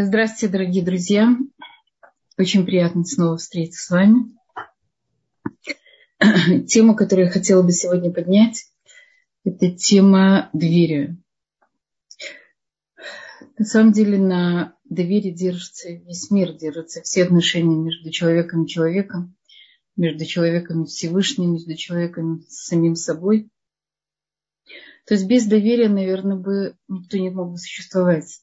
Здравствуйте, дорогие друзья. Очень приятно снова встретиться с вами. Тема, которую я хотела бы сегодня поднять, это тема доверия. На самом деле на доверии держится весь мир, держатся все отношения между человеком и человеком, между человеком и Всевышним, между человеком и самим собой. То есть без доверия, наверное, бы никто не мог бы существовать.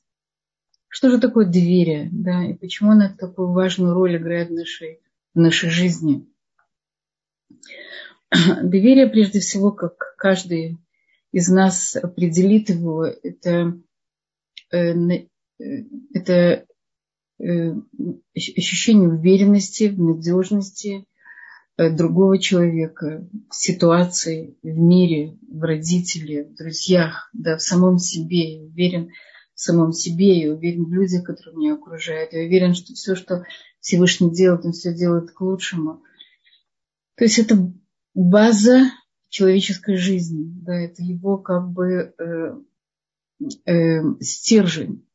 Что же такое доверие? Да, и почему оно такую важную роль играет в нашей, в нашей жизни? Доверие, прежде всего, как каждый из нас определит его, это, э, э, это э, ощущение уверенности, надежности другого человека в ситуации, в мире, в родителе, в друзьях, да, в самом себе. Уверен, в самом себе, я уверен в людях, которые меня окружают. Я уверен, что все, что Всевышний делает, он все делает к лучшему. То есть это база человеческой жизни, да, это его как бы э, э, стержень.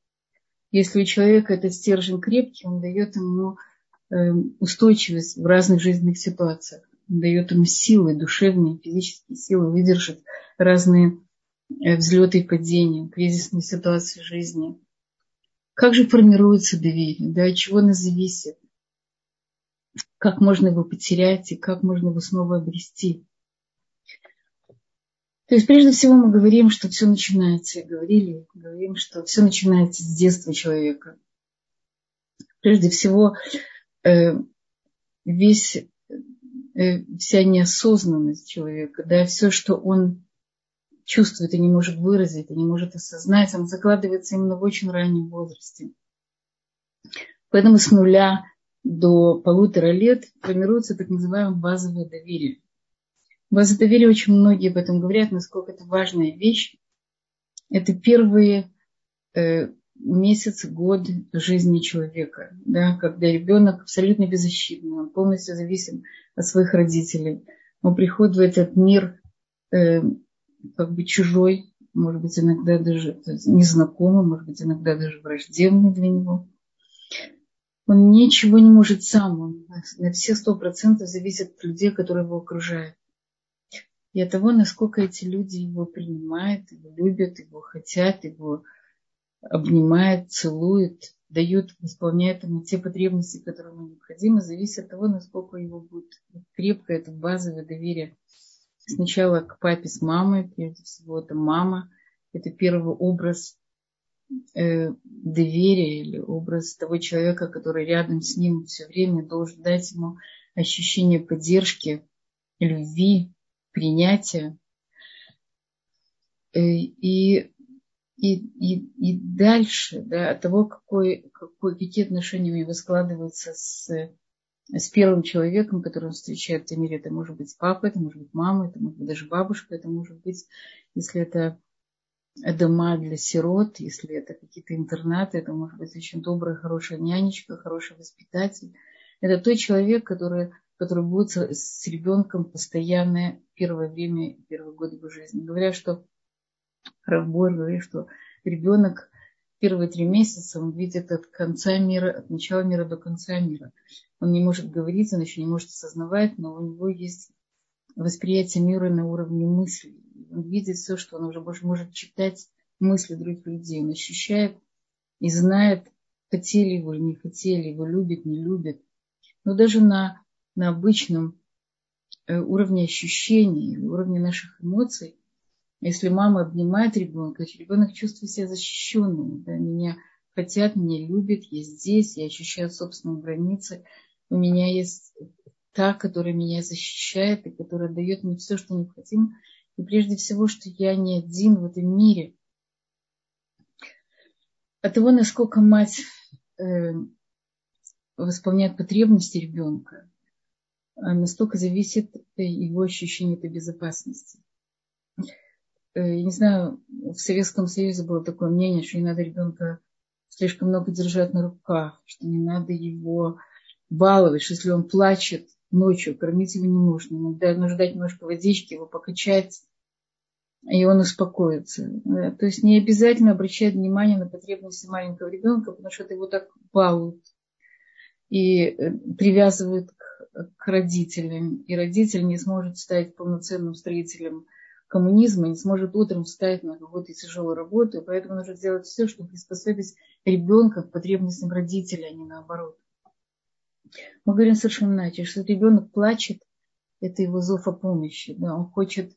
Если у человека этот стержень крепкий, он дает ему э, устойчивость в разных жизненных ситуациях, он дает ему силы, душевные, физические силы выдержать разные взлеты и падения, кризисные ситуации жизни. Как же формируется доверие? Да, от чего оно зависит? Как можно его потерять и как можно его снова обрести? То есть прежде всего мы говорим, что все начинается, говорили, говорим, что все начинается с детства человека. Прежде всего, э, весь, э, вся неосознанность человека, да, все, что он чувствует и не может выразить, и не может осознать, он закладывается именно в очень раннем возрасте. Поэтому с нуля до полутора лет формируется так называемое базовое доверие. База доверия очень многие об этом говорят, насколько это важная вещь. Это первые э, месяцы, годы жизни человека, да, когда ребенок абсолютно беззащитный, он полностью зависим от своих родителей. Он приходит в этот мир э, как бы чужой, может быть, иногда даже незнакомый, может быть, иногда даже враждебный для него. Он ничего не может сам, он на все сто процентов зависит от людей, которые его окружают. И от того, насколько эти люди его принимают, его любят, его хотят, его обнимают, целуют, дают, исполняют ему те потребности, которые ему необходимы, зависит от того, насколько его будет крепко это базовое доверие сначала к папе с мамой, прежде всего это мама, это первый образ э, доверия или образ того человека, который рядом с ним все время должен дать ему ощущение поддержки, любви, принятия. Э, и, и, и, и дальше, да, от того, какой, какой, какие отношения у него складываются с с первым человеком, которого он встречает в мире. Это может быть папа, это может быть мама, это может быть даже бабушка, это может быть, если это дома для сирот, если это какие-то интернаты, это может быть очень добрая, хорошая нянечка, хороший воспитатель. Это тот человек, который, который будет с ребенком постоянное первое время, первый год его жизни. Говорят, что Равбор говорит, что ребенок первые три месяца он видит от конца мира, от начала мира до конца мира. Он не может говорить, он еще не может осознавать, но у него есть восприятие мира на уровне мысли. Он видит все, что он уже может читать мысли других людей. Он ощущает и знает, хотели его или не хотели, его любят, не любят. Но даже на, на обычном э, уровне ощущений, уровне наших эмоций, если мама обнимает ребенка, ребенок чувствует себя защищенным. Да, меня хотят, меня любят, я здесь, я ощущаю собственные границы. У меня есть та, которая меня защищает и которая дает мне все, что необходимо. И прежде всего, что я не один в этом мире. От того, насколько мать э, восполняет потребности ребенка, настолько зависит его ощущение этой безопасности. Э, я не знаю, в Советском Союзе было такое мнение, что не надо ребенка слишком много держать на руках, что не надо его баловать, что если он плачет ночью, кормить его не нужно. Иногда нужно дать немножко водички, его покачать. и он успокоится. То есть не обязательно обращать внимание на потребности маленького ребенка, потому что это его так балуют и э, привязывают к, к родителям. И родитель не сможет стать полноценным строителем коммунизма, не сможет утром встать на какую-то тяжелую работу, и поэтому нужно сделать все, чтобы приспособить ребенка к потребностям родителя, а не наоборот. Мы говорим совершенно иначе, что ребенок плачет, это его зов о помощи. Да? Он хочет,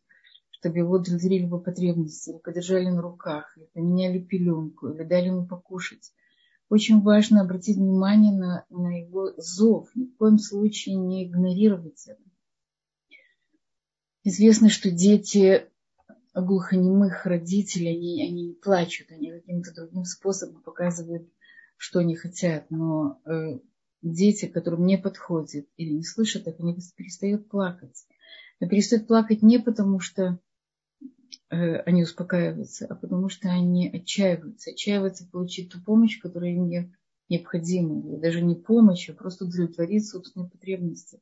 чтобы его удовлетворили его потребности, или подержали на руках, или поменяли пеленку, или дали ему покушать. Очень важно обратить внимание на, на его зов, ни в коем случае не игнорировать это. Известно, что дети глухонемых родителей, они, они не плачут, они каким-то другим способом показывают, что они хотят. Но э, дети, которым не подходит или не слышат так, они перестают плакать. Но перестают плакать не потому, что э, они успокаиваются, а потому что они отчаиваются. Отчаиваются получить ту помощь, которая им не, необходима. даже не помощь, а просто удовлетворить собственные потребности.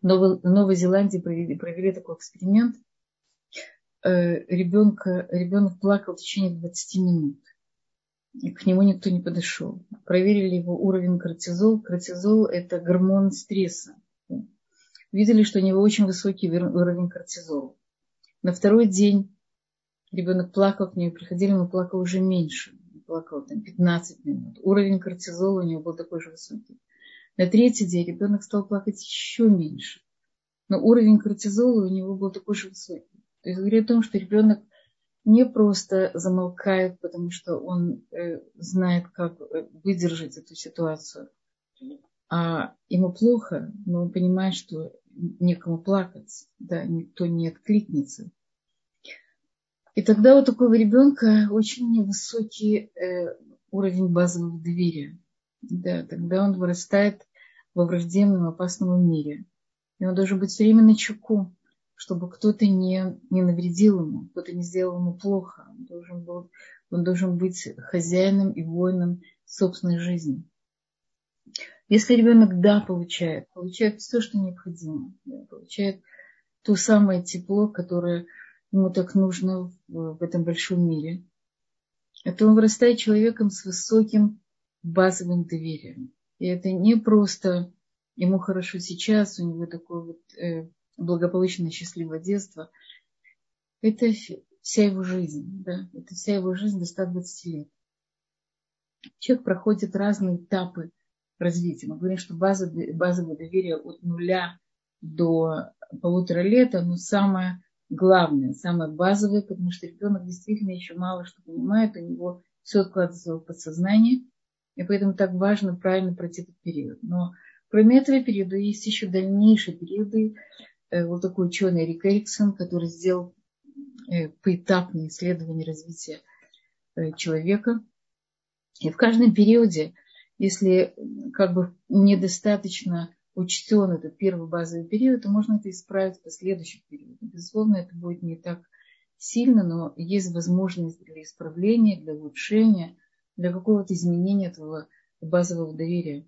В Новой, в Новой Зеландии провели, провели такой эксперимент. Э, ребенка, ребенок плакал в течение 20 минут к нему никто не подошел. Проверили его уровень кортизол. Кортизол – это гормон стресса. Видели, что у него очень высокий уровень кортизола. На второй день ребенок плакал, к нему приходили, но плакал уже меньше. Плакал там 15 минут. Уровень кортизола у него был такой же высокий. На третий день ребенок стал плакать еще меньше. Но уровень кортизола у него был такой же высокий. То есть говорит о том, что ребенок не просто замолкает, потому что он э, знает, как э, выдержать эту ситуацию, а ему плохо, но он понимает, что некому плакать, да, никто не откликнется. И тогда у такого ребенка очень невысокий э, уровень базового доверия. Да, тогда он вырастает во враждебном опасном мире. И он должен быть все время на чеку чтобы кто-то не, не навредил ему, кто-то не сделал ему плохо. Он должен, был, он должен быть хозяином и воином собственной жизни. Если ребенок да получает, получает все, что необходимо, да, получает то самое тепло, которое ему так нужно в, в этом большом мире, то он вырастает человеком с высоким базовым доверием. И это не просто ему хорошо сейчас, у него такой вот э, благополучное, счастливое детство, это вся его жизнь, да, это вся его жизнь до 120 лет. Человек проходит разные этапы развития. Мы говорим, что база, базовое доверие от нуля до полутора лет, оно самое главное, самое базовое, потому что ребенок действительно еще мало что понимает, у него все откладывается в подсознание, и поэтому так важно правильно пройти этот период. Но кроме этого периода есть еще дальнейшие периоды, Э, вот такой ученый Рик Эриксон, который сделал э, поэтапное исследование развития э, человека. И в каждом периоде, если как бы недостаточно учтен этот первый базовый период, то можно это исправить в последующих периодах. Безусловно, это будет не так сильно, но есть возможность для исправления, для улучшения, для какого-то изменения этого базового доверия.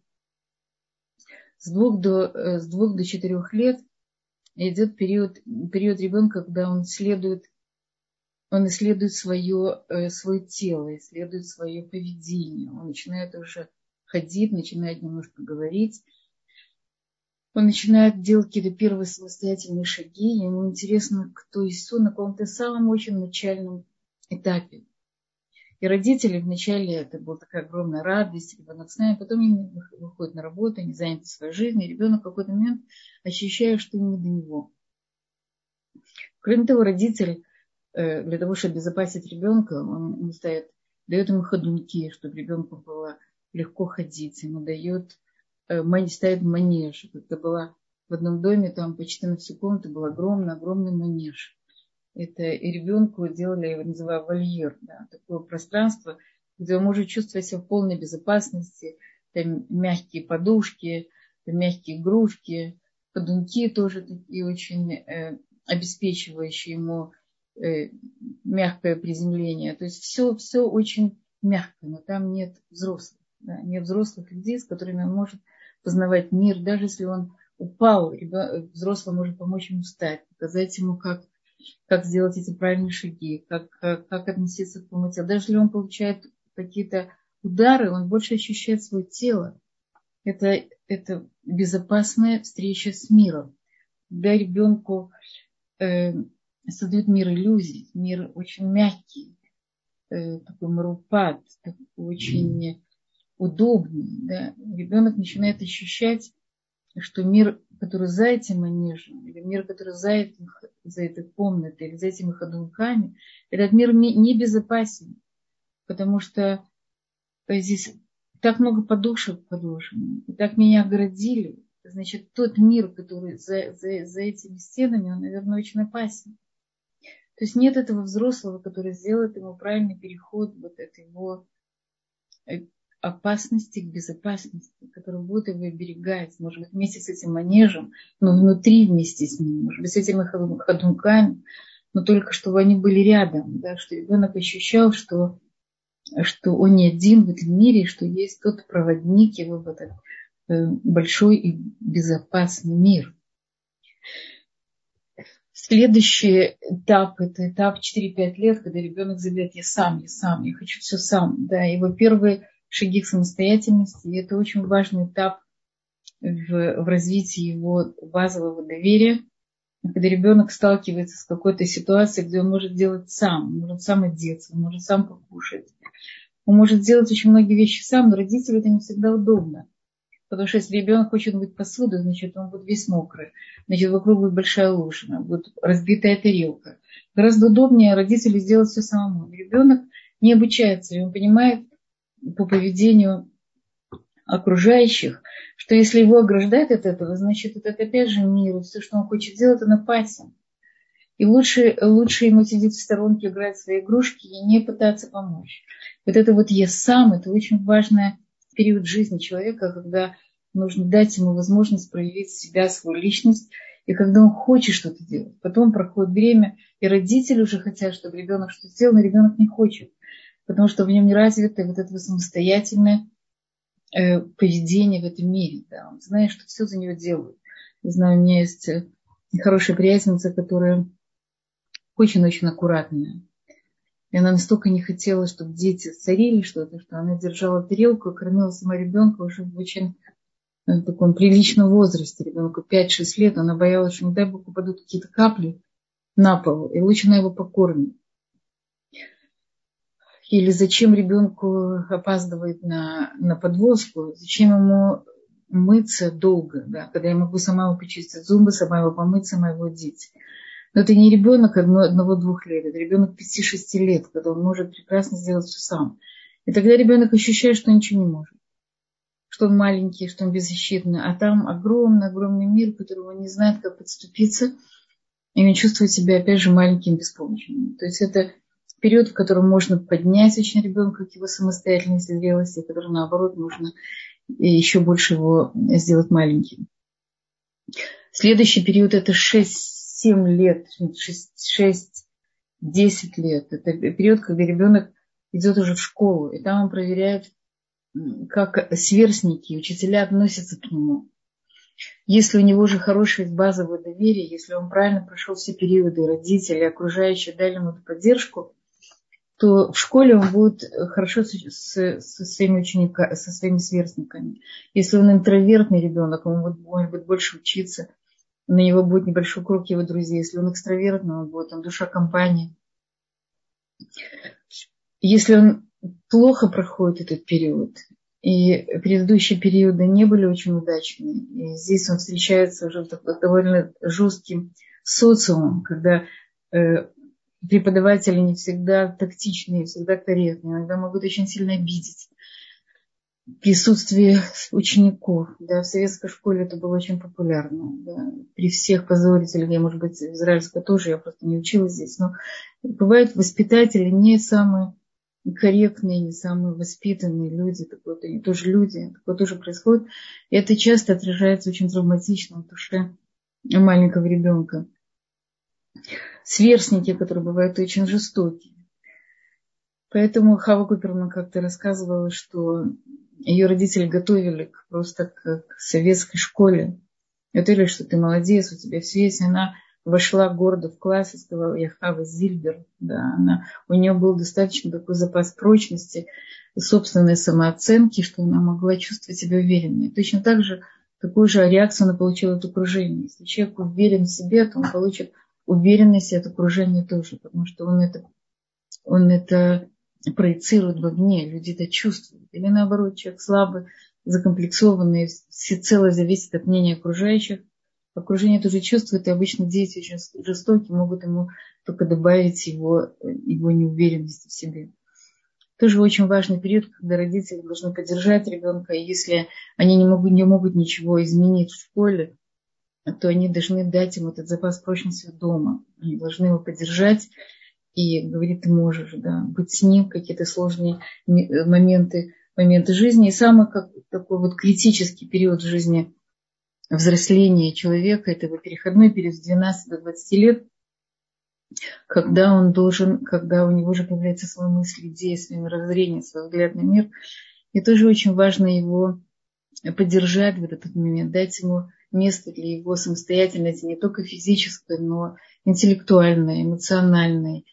С двух до, с двух до четырех лет – идет период, период ребенка, когда он исследует, он исследует свое, э, свое тело, исследует свое поведение. Он начинает уже ходить, начинает немножко говорить. Он начинает делать какие-то первые самостоятельные шаги. Ему интересно, кто он на каком-то самом очень начальном этапе. И родители вначале это была такая огромная радость, ребенок с нами, потом они выходят на работу, они заняты своей жизнью, и ребенок в какой-то момент ощущает, что не до него. Кроме того, родитель э, для того, чтобы обезопасить ребенка, он ему ставит, дает ему ходунки, чтобы ребенку было легко ходить, ему дает, э, ставит манеж. Это было в одном доме, там почти на всю комнату был огромный, огромный манеж это и ребенку делали, я его называю вольер, да, такое пространство, где он может чувствовать себя в полной безопасности, там мягкие подушки, там мягкие игрушки, подунки тоже такие очень э, обеспечивающие ему э, мягкое приземление. То есть все, все очень мягко, но там нет взрослых. Да, нет взрослых людей, с которыми он может познавать мир, даже если он упал, ребенок, взрослый может помочь ему встать, показать ему, как как сделать эти правильные шаги, как, как, как относиться к своему телу. Даже если он получает какие-то удары, он больше ощущает свое тело. Это, это безопасная встреча с миром. Когда ребенку э, создают мир иллюзий, мир очень мягкий, э, такой марупат, такой очень удобный. Да? Ребенок начинает ощущать, что мир, который за этим манежем, или мир, который за, этим, за этой комнатой, или за этими ходунками, этот мир не безопасен, потому что здесь так много подушек подложено, и так меня оградили. Значит, тот мир, который за, за, за этими стенами, он, наверное, очень опасен. То есть нет этого взрослого, который сделает ему правильный переход, вот это его э, опасности к безопасности, который будет его оберегать, может быть, вместе с этим манежем, но внутри вместе с ним, может быть, с этими ходунками, но только чтобы они были рядом, да, что ребенок ощущал, что, что он не один в этом мире, что есть тот проводник его в этот э, большой и безопасный мир. Следующий этап – это этап 4-5 лет, когда ребенок заявляет «я сам, я сам, я хочу все сам». Да, его первые шаги к самостоятельности, и это очень важный этап в, в развитии его базового доверия, когда ребенок сталкивается с какой-то ситуацией, где он может делать сам, он может сам одеться, он может сам покушать, он может делать очень многие вещи сам, но родителю это не всегда удобно. Потому что если ребенок хочет быть посуду, значит, он будет весь мокрый. Значит, вокруг будет большая лужина, будет разбитая тарелка. Гораздо удобнее родителю сделать все самому. Ребенок не обучается, и он понимает по поведению окружающих, что если его ограждают от этого, значит, это опять же мир, все, что он хочет делать, это напасен. И лучше, лучше ему сидеть в сторонке, играть в свои игрушки и не пытаться помочь. Вот это вот «я сам» – это очень важный период жизни человека, когда нужно дать ему возможность проявить себя, свою личность, и когда он хочет что-то делать. Потом проходит время, и родители уже хотят, чтобы ребенок что-то сделал, но ребенок не хочет, потому что в нем не развито вот это самостоятельное э, поведение в этом мире. Да. Он знает, что все за него делают. Я знаю, у меня есть э, хорошая приятельница, которая очень-очень аккуратная. И она настолько не хотела, чтобы дети царили что-то, что она держала тарелку и кормила сама ребенка уже в очень в таком приличном возрасте, ребенку 5-6 лет, она боялась, что не дай бог упадут какие-то капли на пол, и лучше она его покормит. Или зачем ребенку опаздывает на, на подвозку, зачем ему мыться долго, да, когда я могу сама его почистить зубы, сама его помыть, сама его. Но это не ребенок одного-двух лет, это ребенок 5-6 лет, когда он может прекрасно сделать все сам. И тогда ребенок ощущает, что ничего не может что он маленький, что он беззащитный, а там огромный-огромный мир, которого он не знает, как подступиться, и он чувствует себя, опять же, маленьким, беспомощным. То есть это период, в котором можно поднять очень ребенка к его самостоятельности, зрелости, который, наоборот, нужно еще больше его сделать маленьким. Следующий период – это 6-7 лет, 6-10 лет. Это период, когда ребенок идет уже в школу, и там он проверяет как сверстники, учителя относятся к нему. Если у него же хорошее базовое доверие, если он правильно прошел все периоды, родители, окружающие дали ему эту поддержку, то в школе он будет хорошо со, со, со своими учениками, со своими сверстниками. Если он интровертный ребенок, он будет, он будет больше учиться, на него будет небольшой круг его друзей. Если он экстравертный, он будет он душа компании. Если он плохо проходит этот период. И предыдущие периоды не были очень удачными. И здесь он встречается уже с довольно жестким социумом, когда э, преподаватели не всегда тактичные, всегда корректные, иногда могут очень сильно обидеть присутствие учеников. Да, в советской школе это было очень популярно. Да. При всех позорителях, я, может быть, в израильской тоже, я просто не училась здесь, но бывают воспитатели не самые корректные, не самые воспитанные люди, такое они тоже люди, такое тоже происходит. И это часто отражается очень травматично в душе маленького ребенка. Сверстники, которые бывают очень жестокие. Поэтому Хава Куперман как-то рассказывала, что ее родители готовили просто к, советской школе. Готовили, что ты молодец, у тебя все есть. Она вошла гордо в класс и сказала, я Хава Зильбер. Да, она, у нее был достаточно такой запас прочности, собственной самооценки, что она могла чувствовать себя уверенной. Точно так же такую же реакцию она получила от окружения. Если человек уверен в себе, то он получит уверенность от окружения тоже, потому что он это, он это проецирует вовне, люди это чувствуют. Или наоборот, человек слабый, закомплексованный, всецело зависит от мнения окружающих. Окружение тоже чувствует, и обычно дети очень жестокие, могут ему только добавить его, его неуверенности в себе. Тоже очень важный период, когда родители должны поддержать ребенка, и если они не могут, не могут ничего изменить в школе, то они должны дать ему этот запас прочности дома. Они должны его поддержать и говорить, ты можешь, да, быть с ним какие-то сложные моменты, моменты жизни. И самый как, такой вот критический период в жизни взросления человека, это его переходной период с 12 до 20 лет, когда он должен, когда у него уже появляются свои мысли, идеи, свои мировоззрения, свой взгляд на мир. И тоже очень важно его поддержать в этот момент, дать ему место для его самостоятельности, не только физической, но интеллектуальной, эмоциональной,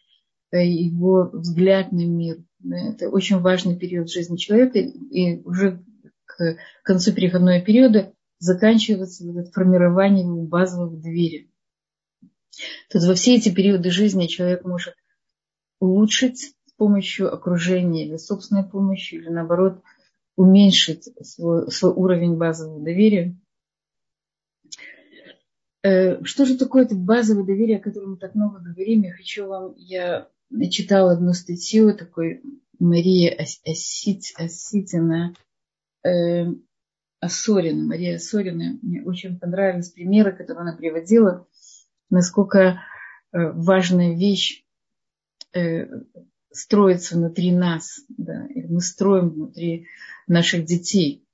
э, его взгляд на мир. Это очень важный период жизни человека, и уже к концу переходного периода заканчивается вот формирование его базовых дверей. Тут во все эти периоды жизни человек может улучшить с помощью окружения или собственной помощью, или наоборот уменьшить свой, свой уровень базового доверия. Э, что же такое это базовое доверие, о котором мы так много говорим? Я хочу вам, я читала одну статью такой Мария Осит, Оситина, э, Осорина, Мария Осорина. Мне очень понравились примеры, которые она приводила, насколько э, важная вещь э, строится внутри нас, да, и мы строим внутри наших детей.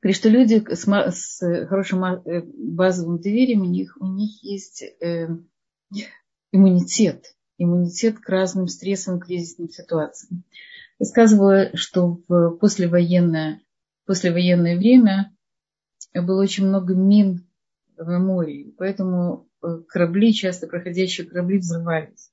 Говорит, что люди с, с хорошим э, базовым доверием, у них, у них есть э, иммунитет, иммунитет к разным стрессам, кризисным ситуациям. Рассказывала, что в послевоенное, послевоенное время было очень много мин в море, поэтому э, корабли, часто проходящие корабли, взрывались.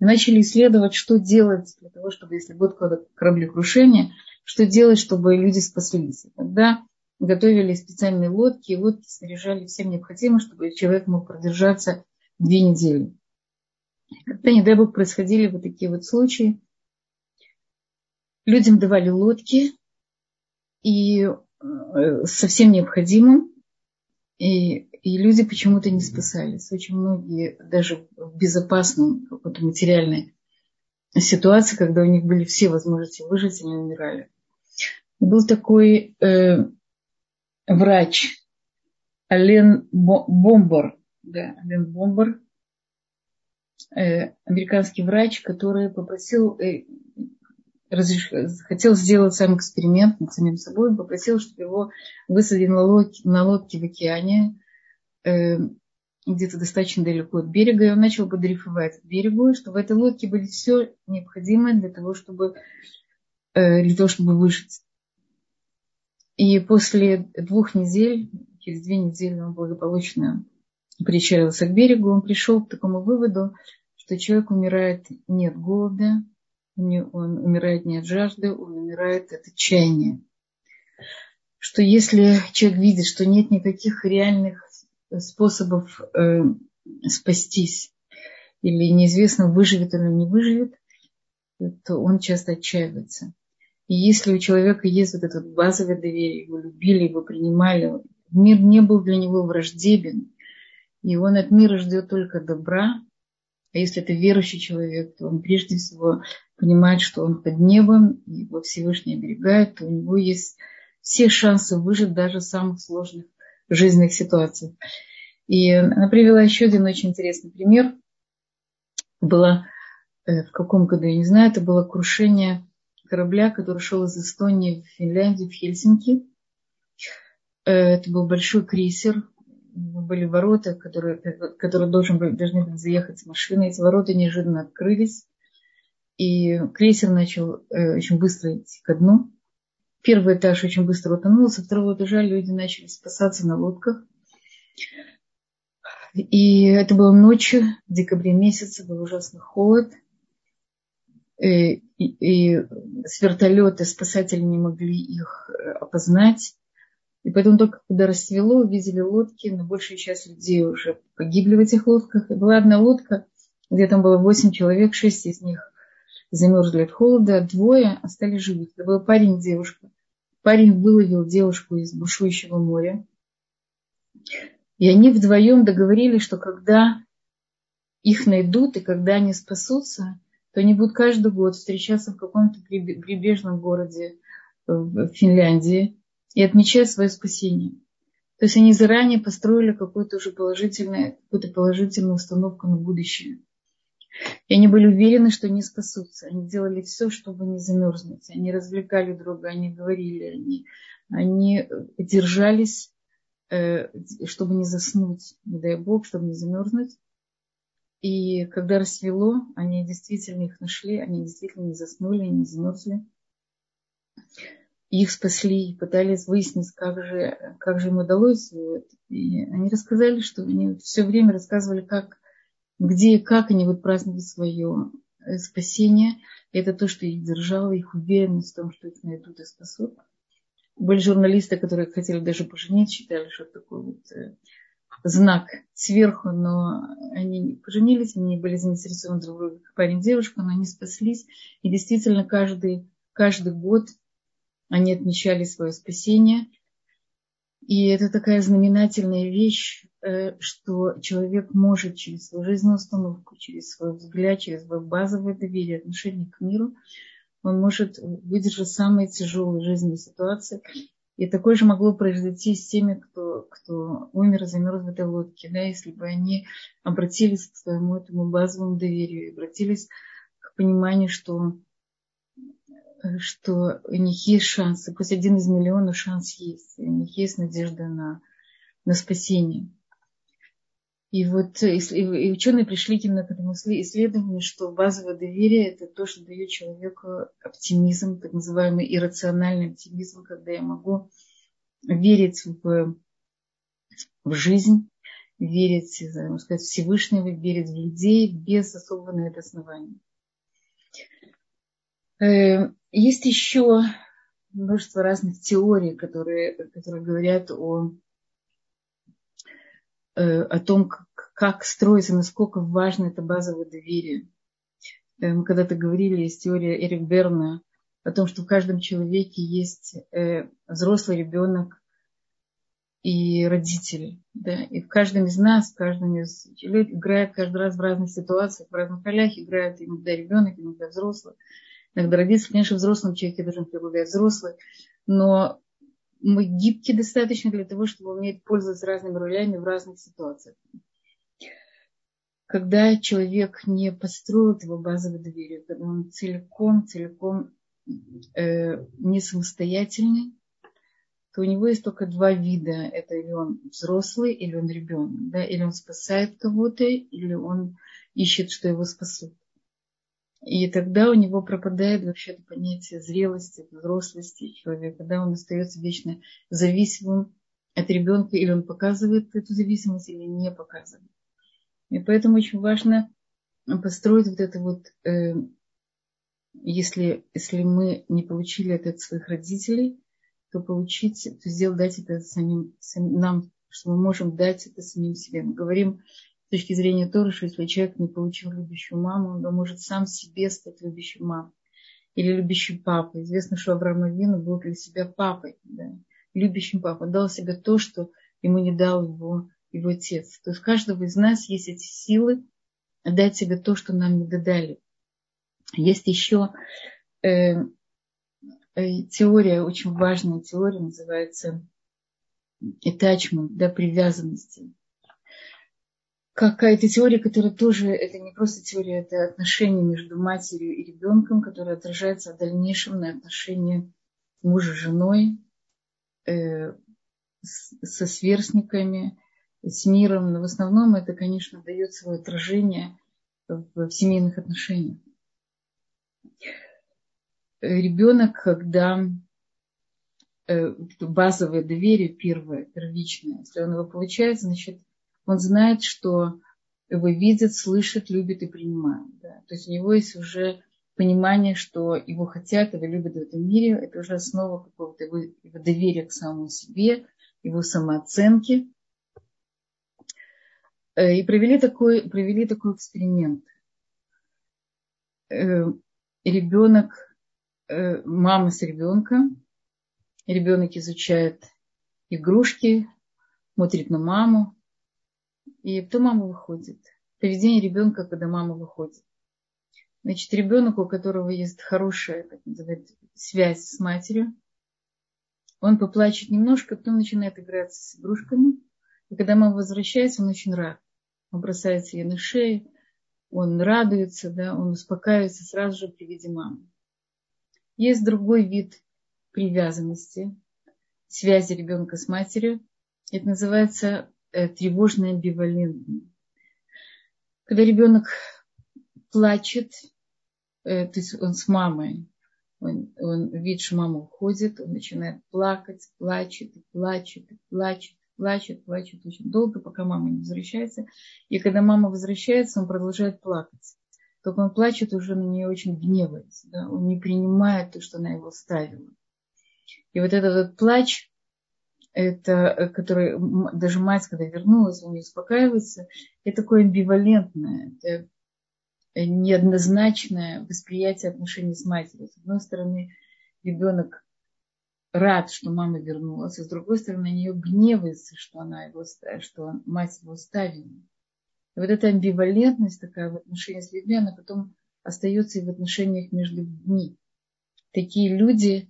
И начали исследовать, что делать для того, чтобы, если будет кораблекрушение, что делать, чтобы люди спаслись. И тогда готовили специальные лодки, и лодки снаряжали всем необходимым, чтобы человек мог продержаться две недели. Когда, не дай бог, происходили вот такие вот случаи, людям давали лодки и э, совсем необходимым, и, и люди почему-то не спасались. Очень многие даже в безопасной какой-то материальной ситуации, когда у них были все возможности выжить, они умирали. Был такой э, врач Ален Бомбар, да, Ален Бомбар, э, американский врач, который попросил, э, разреш... хотел сделать сам эксперимент над самим собой, попросил, чтобы его высадили на лодке, на лодке в океане, э, где-то достаточно далеко от берега, и он начал подрифовать к берегу, чтобы в этой лодке были все необходимое для того, чтобы, э, для того, чтобы выжить. И после двух недель, через две недели он благополучно причалился к берегу, он пришел к такому выводу, что человек умирает не от голода, он умирает не от жажды, он умирает от отчаяния. Что если человек видит, что нет никаких реальных способов э, спастись, или неизвестно, выживет или не выживет, то он часто отчаивается. И если у человека есть вот это базовое доверие, его любили, его принимали, мир не был для него враждебен, и он от мира ждет только добра, а если это верующий человек, то он прежде всего понимает, что он под небом, его Всевышний оберегает, то у него есть все шансы выжить даже в самых сложных жизненных ситуациях. И она привела еще один очень интересный пример. Было э, в каком году, я не знаю, это было крушение корабля, который шел из Эстонии в Финляндию, в Хельсинки. Э, это был большой крейсер, были ворота, которые, которые должен, должны были заехать с машиной. Эти ворота неожиданно открылись, и крейсер начал э, очень быстро идти ко дну. Первый этаж очень быстро утонул, со второго этажа люди начали спасаться на лодках. И это было ночью, в декабре месяце, был ужасный холод. И, и, и с вертолета спасатели не могли их э, опознать. И поэтому только когда расцвело, увидели лодки, но большая часть людей уже погибли в этих лодках. И была одна лодка, где там было восемь человек, шесть из них замерзли от холода, двое остались живы. Это был парень и девушка. Парень выловил девушку из бушующего моря. И они вдвоем договорились, что когда их найдут и когда они спасутся, то они будут каждый год встречаться в каком-то прибрежном городе в Финляндии и отмечать свое спасение. То есть они заранее построили какую-то уже положительную, какую-то положительную установку на будущее. И они были уверены, что не спасутся. Они делали все, чтобы не замерзнуть. Они развлекали друга, они говорили, они, они держались, э, чтобы не заснуть, не дай бог, чтобы не замерзнуть. И когда рассвело, они действительно их нашли, они действительно не заснули, не замерзли. Их спасли, пытались выяснить, как же, как же им удалось. И они рассказали, что они все время рассказывали, как где и как они вот праздновали свое э, спасение. Это то, что их держало, их уверенность в том, что их найдут и спасут. Были журналисты, которые хотели даже поженить, считали, что это такой вот э, знак сверху, но они поженились, они были заинтересованы друг в друге, как парень и девушка, но они спаслись. И действительно каждый, каждый год они отмечали свое спасение. И это такая знаменательная вещь, Э, что человек может через свою жизненную установку, через свой взгляд, через свое базовое доверие, отношение к миру, он может выдержать самые тяжелые жизненные ситуации. И такое же могло произойти с теми, кто, кто умер замерз в этой лодке, да, если бы они обратились к своему этому базовому доверию, обратились к пониманию, что, что у них есть шансы, пусть один из миллионов шанс есть, у них есть надежда на, на спасение. И вот и ученые пришли именно к этому исследованию, что базовое доверие – это то, что дает человеку оптимизм, так называемый иррациональный оптимизм, когда я могу верить в, в жизнь, верить, можно сказать, в Всевышнего, верить в людей без особого на это основания. Э, есть еще множество разных теорий, которые, которые говорят о Э, о том, как, как строится, насколько важно это базовое доверие. Э, мы когда-то говорили, есть теория Эрик Берна о том, что в каждом человеке есть э, взрослый ребенок и родители. Да? И в каждом из нас, в каждом из людей играет каждый раз в разных ситуациях, в разных ролях играет иногда ребенок, иногда взрослый. Иногда родитель, конечно, взрослым человеке должен преобладать взрослый, но мы гибки достаточно для того, чтобы уметь пользоваться разными ролями в разных ситуациях. Когда человек не построит его базовое доверие, когда он целиком, целиком э, не самостоятельный, то у него есть только два вида. Это или он взрослый, или он ребенок. Да? Или он спасает кого-то, или он ищет, что его спасут. И тогда у него пропадает вообще понятие зрелости, взрослости человека. Когда он остается вечно зависимым от ребенка, или он показывает эту зависимость, или не показывает. И поэтому очень важно построить вот это вот, э, если, если мы не получили это от своих родителей, то получить, то сделать, дать это самим, самим нам, что мы можем дать это самим себе. Мы говорим точки зрения Торы, что если человек не получил любящую маму, он может сам себе стать любящим мамой или любящим папой. Известно, что Авраам Авину был для себя папой, да, любящим папой. Он дал себе то, что ему не дал его, его отец. То есть каждого из нас есть эти силы дать себе то, что нам не додали. Есть еще э, э, теория, очень важная теория, называется attachment, да, привязанности какая-то теория, которая тоже, это не просто теория, это отношения между матерью и ребенком, которая отражается в дальнейшем на отношения мужа с женой, э, со сверстниками, с миром. Но в основном это, конечно, дает свое отражение в, в семейных отношениях. Ребенок, когда э, базовое доверие, первое, первичное, если он его получает, значит, Он знает, что его видят, слышат, любят и принимают. Да? То есть у него есть уже понимание, что его хотят, его любят в этом мире. Это уже основа какого-то его, его доверия к самому себе, его самооценки. Э, и провели такой, провели такой эксперимент. Э, ребенок, э, мама с ребенком, ребенок изучает игрушки, смотрит на маму, и потом мама выходит. Поведение ребенка, когда мама выходит. Значит, ребенок, у которого есть хорошая, так называется, связь с матерью, он поплачет немножко, потом начинает играться с игрушками. И когда мама возвращается, он очень рад. Он бросается ей на шею, он радуется, да, он успокаивается сразу же при виде мамы. Есть другой вид привязанности, связи ребенка с матерью. Это называется э, тревожное амбивалентное. Когда ребенок плачет, э, то есть он с мамой, он, он видит, что мама уходит, он начинает плакать, плачет, плачет, плачет, плачет, плачет очень долго, пока мама не возвращается. И когда мама возвращается, он продолжает плакать. Только он плачет, уже на нее очень гневается. Да? Он не принимает то, что она его ставила. И вот этот вот плач, это, который даже мать, когда вернулась, он не успокаивается, это такое амбивалентное, это неоднозначное восприятие отношений с матерью. С одной стороны, ребенок рад, что мама вернулась, а с другой стороны, на нее гневается, что, она его, что мать его ставила. И вот эта амбивалентность такая в отношении с людьми, она потом остается и в отношениях между людьми. Такие люди,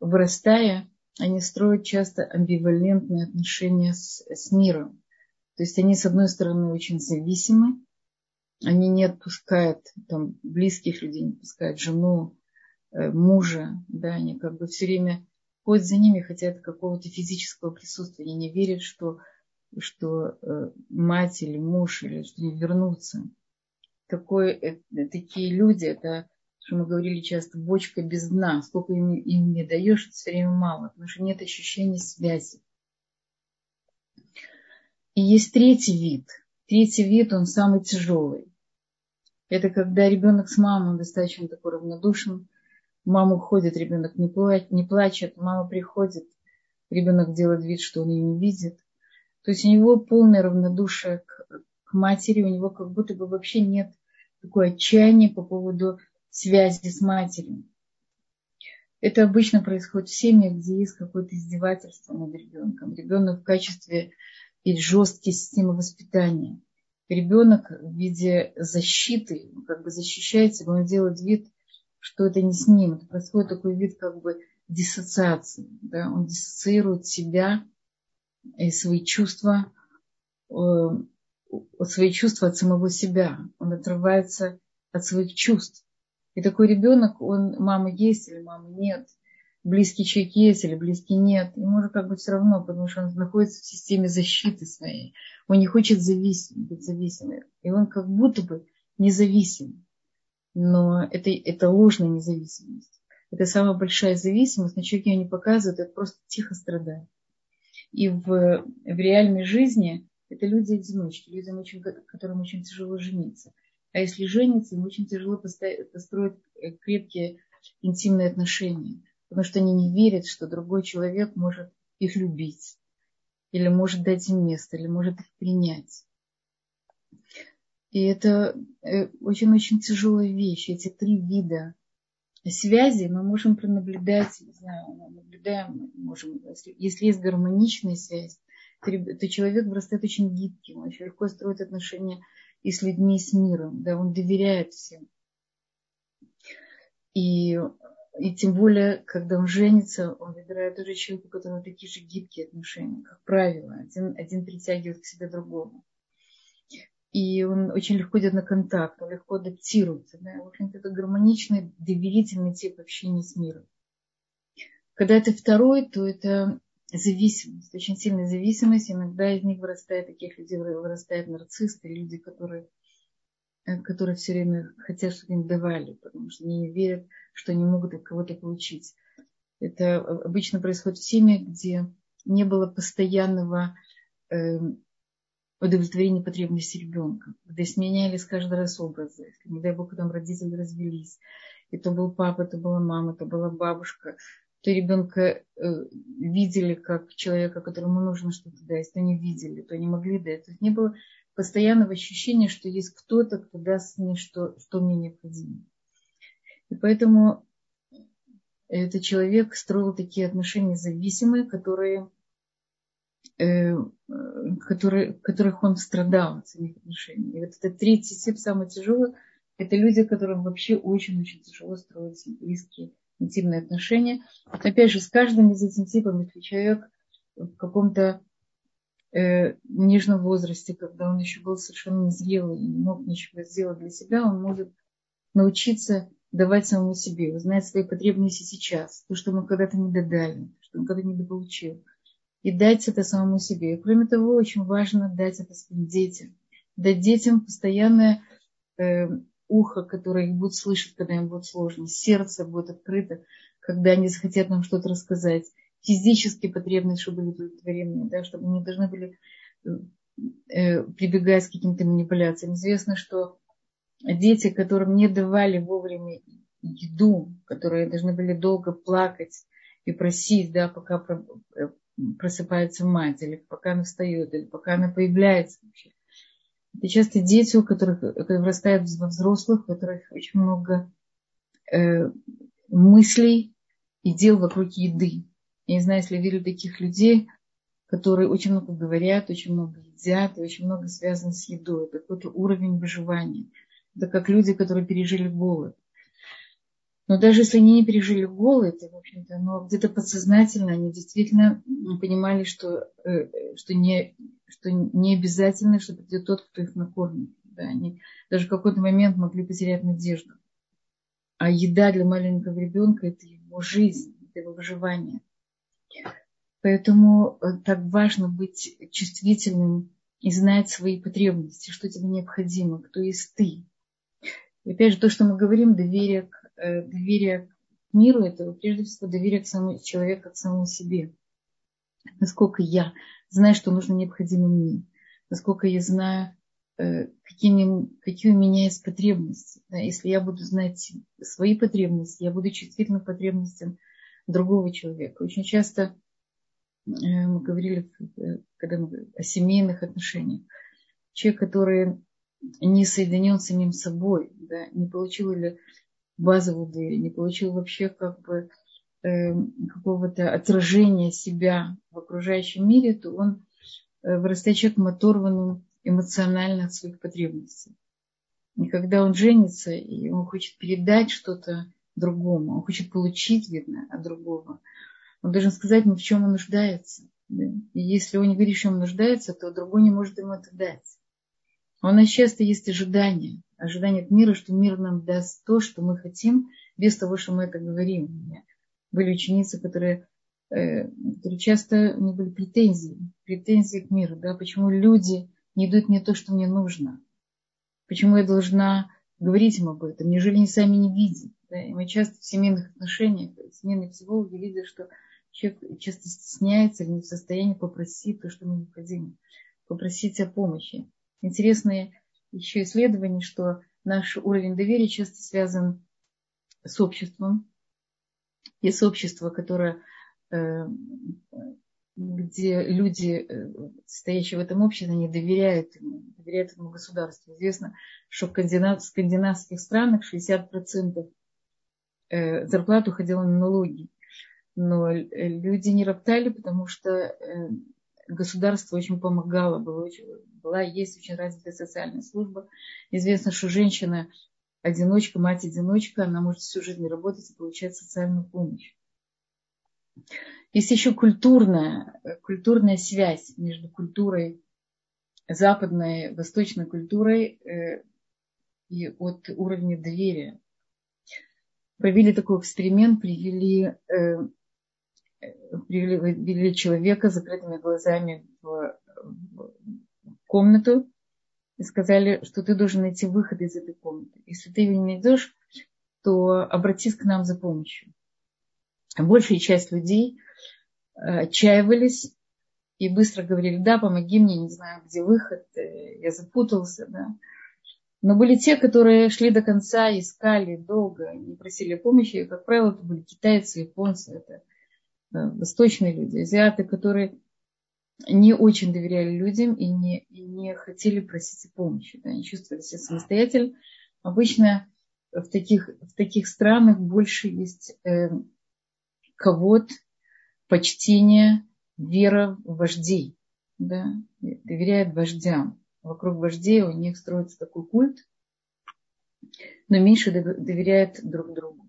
вырастая, они строят часто амбивалентные отношения с, с миром. То есть они, с одной стороны, очень зависимы, они не отпускают там, близких людей, не отпускают жену, э, мужа, да, они как бы все время ходят за ними, хотят какого-то физического присутствия, они не верят, что, что э, мать или муж или что они вернутся. Такое, э, такие люди, это, что мы говорили часто, бочка без дна, сколько им, им не даешь, все время мало, потому что нет ощущения связи. И есть третий вид – Третий вид, он самый тяжелый. Это когда ребенок с мамой достаточно такой равнодушен. Мама уходит, ребенок не плачет, не плачет, мама приходит, ребенок делает вид, что он ее не видит. То есть у него полное равнодушие к, к матери, у него как будто бы вообще нет такое отчаяние по поводу связи с матерью. Это обычно происходит в семьях, где есть какое-то издевательство над ребенком. Ребенок в качестве и жесткие системы воспитания. Ребенок в виде защиты, как бы защищает себя, он делает вид, что это не с ним. Это происходит такой вид как бы диссоциации. Да? Он диссоциирует себя и свои чувства, э, свои чувства от самого себя. Он отрывается от своих чувств. И такой ребенок, он, мама есть или мамы нет – близкий человек есть или близкий нет, ему уже как бы все равно, потому что он находится в системе защиты своей. Он не хочет зависим, быть зависимым. И он как будто бы независим. Но это, это ложная независимость. Это самая большая зависимость, но человек ее не показывает, это просто тихо страдает. И в, в реальной жизни это люди-одиночки, людям, очень, которым очень тяжело жениться. А если жениться, им очень тяжело построить крепкие интимные отношения потому что они не верят, что другой человек может их любить, или может дать им место, или может их принять. И это очень-очень э, тяжелая вещь. Эти три вида связи мы можем пронаблюдать, не знаю, мы наблюдаем, можем, если, если есть гармоничная связь, то человек вырастает очень гибким, очень легко строит отношения и с людьми, и с миром, да, он доверяет всем. И и тем более, когда он женится, он выбирает уже человека, у которого такие же гибкие отношения, как правило. Один, один притягивает к себе другого. И он очень легко идет на контакт, он легко адаптируется. Да? В общем-то, это гармоничный, доверительный тип общения с миром. Когда это второй, то это зависимость, очень сильная зависимость. Иногда из них вырастает, таких людей вырастают нарцисты, люди, которые Э, которые все время хотят, чтобы им давали, потому что не верят, что они могут от кого-то получить. Это обычно происходит в семьях, где не было постоянного, э, удовлетворение потребностей ребенка, когда сменялись каждый раз образы, если, не дай бог, потом родители развелись, и то был папа, то была мама, то была бабушка, то ребенка э, видели как человека, которому нужно что-то дать, то не видели, то не могли дать. То есть не было постоянного ощущения, что есть кто-то, кто даст мне что, что мне необходимо. И поэтому этот человек строил такие отношения зависимые, которые, э, которые, которых он страдал от этих отношений. И вот этот третий тип, самый тяжелый, это люди, которым вообще очень-очень тяжело строить близкие интимные отношения. Опять же, с каждым из этих типов, если человек в каком-то э, нежном возрасте, когда он еще был совершенно незрелый и не мог ничего сделать для себя, он может научиться давать самому себе, узнать свои потребности сейчас, то, что мы когда-то не додали, что он когда-то не дополучил. И дать это самому себе. И кроме того, очень важно дать это своим детям. Дать детям постоянное э, ухо, которое их будет слышать, когда им будет сложно, сердце будет открыто, когда они захотят нам что-то рассказать, физические потребности, чтобы были удовлетворены, да, чтобы они должны были э, прибегать к каким-то манипуляциям. Известно, что дети, которым не давали вовремя еду, которые должны были долго плакать и просить, да, пока э, просыпается мать, или пока она встает, или пока она появляется вообще. Это часто дети, у которых вырастают во взрослых, у которых очень много э, мыслей и дел вокруг еды. Я не знаю, если видели таких людей, которые очень много говорят, очень много едят, и очень много связано с едой. Это какой-то уровень выживания. Это как люди, которые пережили голод. Но даже если они не пережили голод, в общем-то, но где-то подсознательно они действительно понимали, что, э, что, не, что не обязательно, что придет тот, кто их накормит. Да, они даже в какой-то момент могли потерять надежду. А еда для маленького ребенка – это его жизнь, это его выживание. Поэтому э, так важно быть чувствительным и знать свои потребности, что тебе необходимо, кто есть ты. И опять же, то, что мы говорим, доверие к доверие к миру, это прежде всего доверие к самому человеку, к самому себе. Насколько я знаю, что нужно необходимо мне. Насколько я знаю, э, какими, какие у меня есть потребности. Если я буду знать свои потребности, я буду чувствительным потребностям другого человека. Очень часто э, мы говорили, когда мы о семейных отношениях. Человек, который не соединен с самим собой, да, не получил или базовую дверь, не получил вообще как бы э, какого-то отражения себя в окружающем мире, то он э, вырастает человеком оторванным эмоционально от своих потребностей. И когда он женится, и он хочет передать что-то другому, он хочет получить, видно, от другого, он должен сказать ему, в чем он нуждается. И если он не говорит, в чем он нуждается, то другой не может ему это дать. У нас часто есть ожидания ожидание от мира, что мир нам даст то, что мы хотим, без того, что мы это говорим. У меня были ученицы, которые, э, которые часто у них были претензии, претензии к миру, да, почему люди не дают мне то, что мне нужно, почему я должна говорить им об этом, неужели они сами не видят. Да? И мы часто в семейных отношениях, семейные психологи видят, что человек часто стесняется или не в состоянии попросить то, что ему необходимо, попросить о помощи. Интересные еще исследование, что наш уровень доверия часто связан с обществом. Есть общество, которое, э, где люди, э, стоящие в этом обществе, они доверяют ему, доверяют этому государству. Известно, что в скандинавских странах 60% э, зарплат уходило на налоги. Но люди не роптали, потому что государство очень помогало, было была, есть очень развитая социальная служба. Известно, что женщина одиночка, мать-одиночка, она может всю жизнь работать и получать социальную помощь. Есть еще культурная, культурная связь между культурой западной, восточной культурой э, и от уровня доверия. Провели такой эксперимент, привели, э, привели, человека с закрытыми глазами в, комнату и сказали, что ты должен найти выход из этой комнаты. Если ты его не найдешь, то обратись к нам за помощью. Большая часть людей отчаивались и быстро говорили, да, помоги мне, не знаю, где выход, э, я запутался, да. Но были те, которые шли до конца, искали долго, не просили помощи. И, как правило, это были китайцы, японцы, это восточные люди, азиаты, которые не очень доверяли людям и не, и не хотели просить помощи. Да, они чувствовали себя самостоятельно. Обычно в таких, в таких странах больше есть э, кого-то, почтение, вера в вождей. Да, доверяет вождям. Вокруг вождей у них строится такой культ, но меньше доверяет друг другу.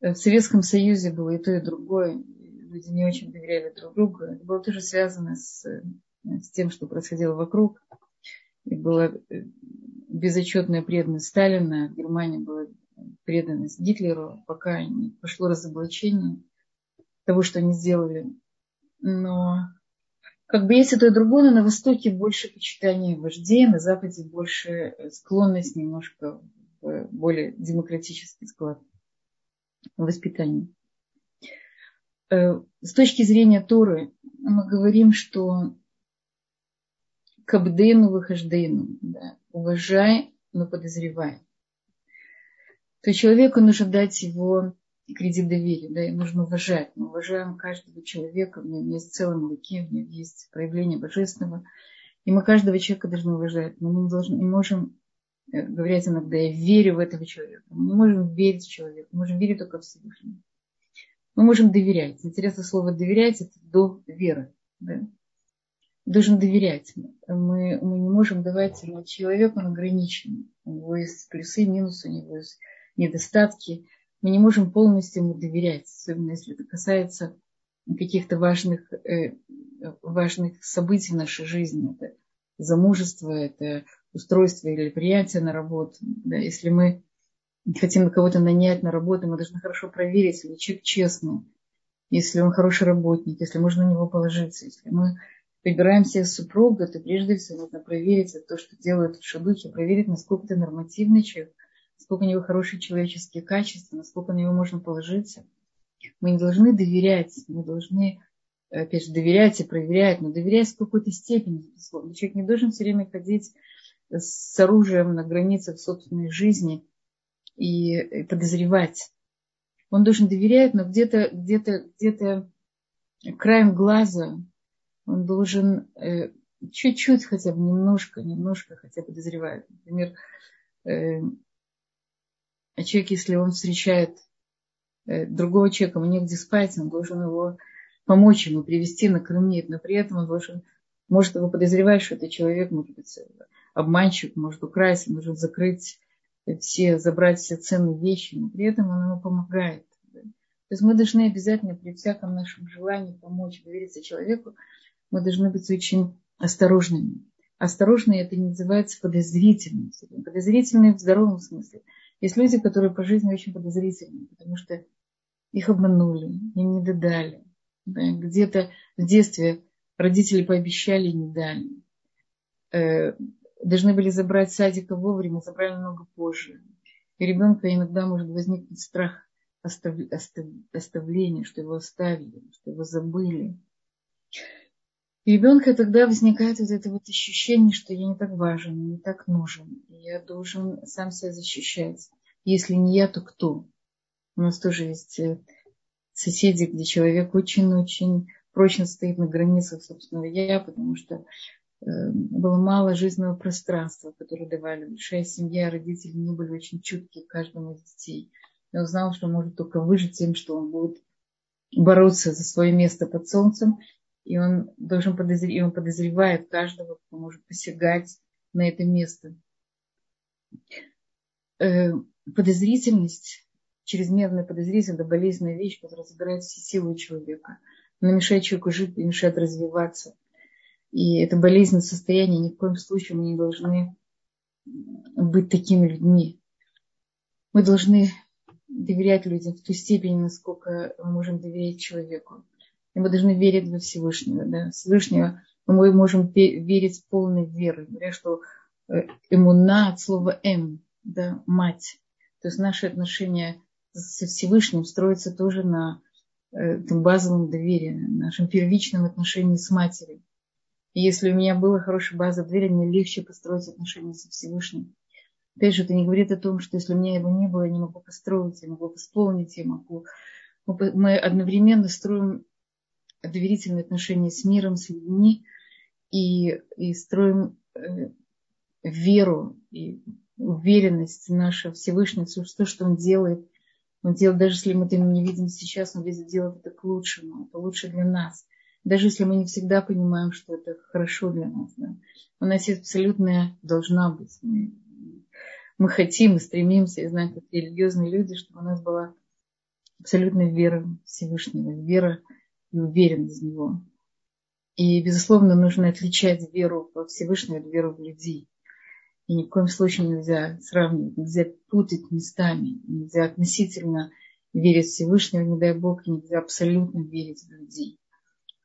В Советском Союзе было и то, и другое люди не очень доверяли друг другу. Это было тоже связано с, с тем, что происходило вокруг. И была э, безотчетная преданность Сталина, в Германии была преданность Гитлеру, пока не пошло разоблачение того, что они сделали. Но как бы есть и то, и другое, но на Востоке больше почитания вождей, на Западе больше склонность немножко в более демократический склад воспитания. Э, с точки зрения Торы мы говорим, что кабдейну выхождейну, да, уважай, но подозревай. То человеку нужно дать его кредит доверия, да, и нужно уважать. Мы уважаем каждого человека, в нем есть целый муки, в нем есть проявление божественного. И мы каждого человека должны уважать. Но мы не, должны, не можем э, говорить иногда, я верю в этого человека. Мы не можем верить в человека, мы можем верить только в Всевышнего мы можем доверять. Интересное слово доверять это до веры. Да? Должен доверять. Мы, мы не можем давать человеку, он ограничен. У него есть плюсы, минусы, у него есть недостатки. Мы не можем полностью ему доверять, особенно если это касается каких-то важных, э, важных событий в нашей жизни. Это замужество, это устройство или приятие на работу. Да, если мы хотим кого-то нанять на работу, мы должны хорошо проверить, если человек честный, если он хороший работник, если можно на него положиться. Если мы выбираем себе супруга, то прежде всего нужно проверить то, что делают в шадухе, проверить, насколько ты нормативный человек, насколько у него хорошие человеческие качества, насколько на него можно положиться. Мы не должны доверять, мы должны, опять же, доверять и проверять, но доверять в какой-то степени. Человек не должен все время ходить с оружием на границах собственной жизни – и подозревать. Он должен доверять, но где-то где -то, где -то краем глаза он должен э, чуть-чуть хотя бы, немножко, немножко хотя бы подозревать. Например, э, человек, если он встречает э, другого человека, ему негде спать, он должен его помочь ему, привести, накормить, но при этом он должен, может его подозревать, что это человек, может быть, обманщик, может украсть, может закрыть все, забрать все ценные вещи, но при этом он ему помогает. То есть мы должны обязательно при всяком нашем желании помочь, довериться человеку, мы должны быть очень осторожными. Осторожные это называется подозрительным. Подозрительные в здоровом смысле. Есть люди, которые по жизни очень подозрительны, потому что их обманули, им не додали. Да, где-то в детстве родители пообещали и не дали. Должны были забрать садика вовремя, забрали много позже. И ребенка иногда может возникнуть страх остав, остав, оставления, что его оставили, что его забыли. И ребенка тогда возникает вот это вот ощущение, что я не так важен, не так нужен. Я должен сам себя защищать. Если не я, то кто? У нас тоже есть э, соседи, где человек очень-очень прочно стоит на границах собственного я, потому что было мало жизненного пространства, которое давали. Большая семья, родители не были очень чутки к каждому из детей. Я узнал, что он может только выжить тем, что он будет бороться за свое место под солнцем, и он должен подозревать, и он подозревает каждого, кто может посягать на это место. Э, подозрительность, чрезмерная подозрительность, это болезненная вещь, которая забирает все силы человека. Она мешает человеку жить и мешает развиваться – и это болезненное состояние, ни в коем случае мы не должны быть такими людьми. Мы должны доверять людям в ту степень, насколько мы можем доверять человеку. И мы должны верить во Всевышнего. Да? Всевышнего мы можем верить с полной верой. Говоря, что э, эмуна от слова эм, да, мать. То есть наши отношения со Всевышним строятся тоже на этом базовом доверии, нашем первичном отношении с матерью. И если у меня была хорошая база доверия, мне легче построить отношения со Всевышним. Опять же, это не говорит о том, что если у меня его не было, я не могу построить, я могу исполнить, я могу... Мы одновременно строим доверительные отношения с миром, с людьми и, и строим э, веру и уверенность наша Всевышнего, в то, что Он делает. Он делает, даже если мы это не видим сейчас, Он везде делает это к лучшему, это лучше для нас. Даже если мы не всегда понимаем, что это хорошо для нас. Да. У нас есть абсолютная должна быть. Мы, мы хотим и стремимся, я знаю, как религиозные люди, чтобы у нас была абсолютная вера Всевышнего, вера и уверенность в Него. И, безусловно, нужно отличать веру во Всевышнего от веры в людей. И ни в коем случае нельзя сравнивать, нельзя путать местами, нельзя относительно верить в Всевышнего, не дай Бог, нельзя абсолютно верить в людей.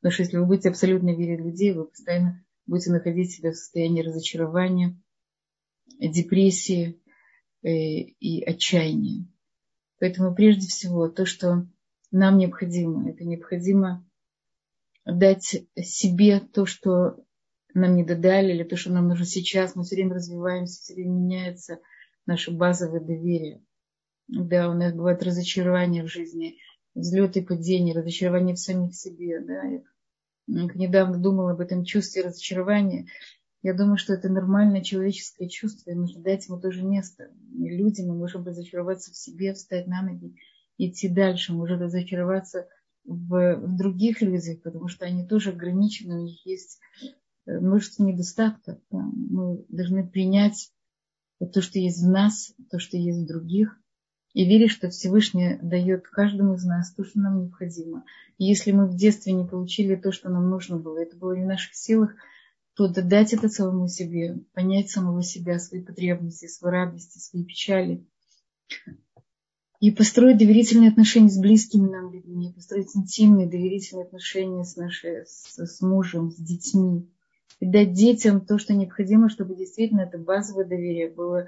Потому что если вы будете абсолютно верить в людей, вы постоянно будете находить себя в состоянии разочарования, депрессии э, и отчаяния. Поэтому прежде всего то, что нам необходимо, это необходимо дать себе то, что нам не додали, или то, что нам нужно сейчас. Мы все время развиваемся, все время меняется наше базовое доверие. Да, у нас бывают разочарования в жизни, взлеты и падения, разочарования в самих себе. Да. Недавно думала об этом чувстве разочарования. Я думаю, что это нормальное человеческое чувство, и нужно дать ему тоже место. И люди, мы можем разочароваться в себе, встать на ноги, идти дальше, может разочароваться в, в других людях, потому что они тоже ограничены, у них есть множество недостатков. Мы должны принять то, что есть в нас, то, что есть в других, и верить, что Всевышний дает каждому из нас то, что нам необходимо. И если мы в детстве не получили то, что нам нужно было, это было не в наших силах, то дать это самому себе, понять самого себя, свои потребности, свои радости, свои печали. И построить доверительные отношения с близкими нам людьми, построить интимные доверительные отношения с, нашей, с, с мужем, с детьми и дать детям то, что необходимо, чтобы действительно это базовое доверие было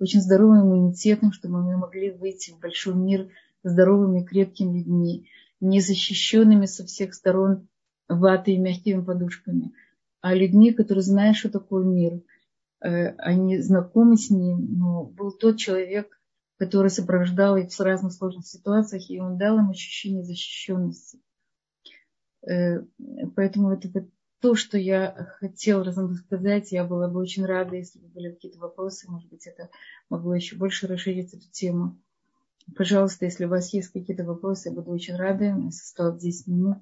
очень здоровым иммунитетом, чтобы мы могли выйти в большой мир здоровыми, крепкими людьми, не защищенными со всех сторон ватой и мягкими подушками, а людьми, которые знают, что такое мир. Э, они знакомы с ним, но был тот человек, который сопровождал их в разных сложных ситуациях, и он дал им ощущение защищенности. Э, поэтому это то, что я хотела рассказать. Я была бы очень рада, если бы были какие-то вопросы. Может быть, это могло еще больше расширить эту тему. Пожалуйста, если у вас есть какие-то вопросы, я буду очень рада. У нас осталось 10 минут.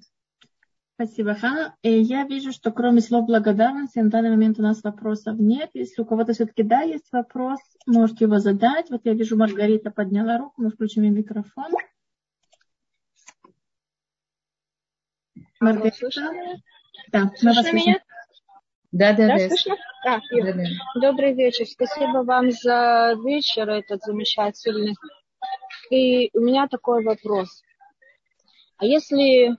Спасибо, Хана. И э, я вижу, что кроме слов благодарности на данный момент у нас вопросов нет. Если у кого-то все-таки да, есть вопрос, можете его задать. Вот я вижу, Маргарита подняла руку, мы включим ей микрофон. Маргарита. Да, слышно меня? Да, да, да. слышно? А, да, да. Добрый вечер. Спасибо вам за вечер этот замечательный. И у меня такой вопрос. А если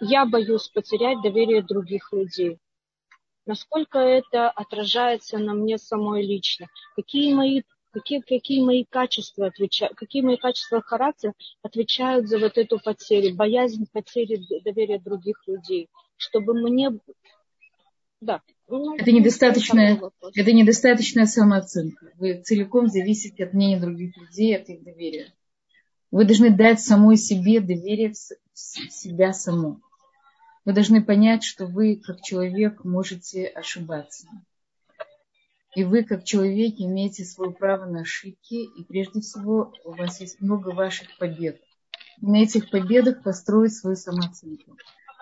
я боюсь потерять доверие других людей, насколько это отражается на мне самой лично? Какие мои какие, какие мои качества отвечают, какие мои качества характера отвечают за вот эту потерю, боязнь потери доверия других людей, чтобы мне, да. Ну, это недостаточная, это недостаточная самооценка. Вы целиком зависите от мнения других людей, от их доверия. Вы должны дать самой себе доверие в себя саму. Вы должны понять, что вы, как человек, можете ошибаться. И вы, как человек, имеете свое право на ошибки, и прежде всего у вас есть много ваших побед. И на этих победах построить свою самооценку.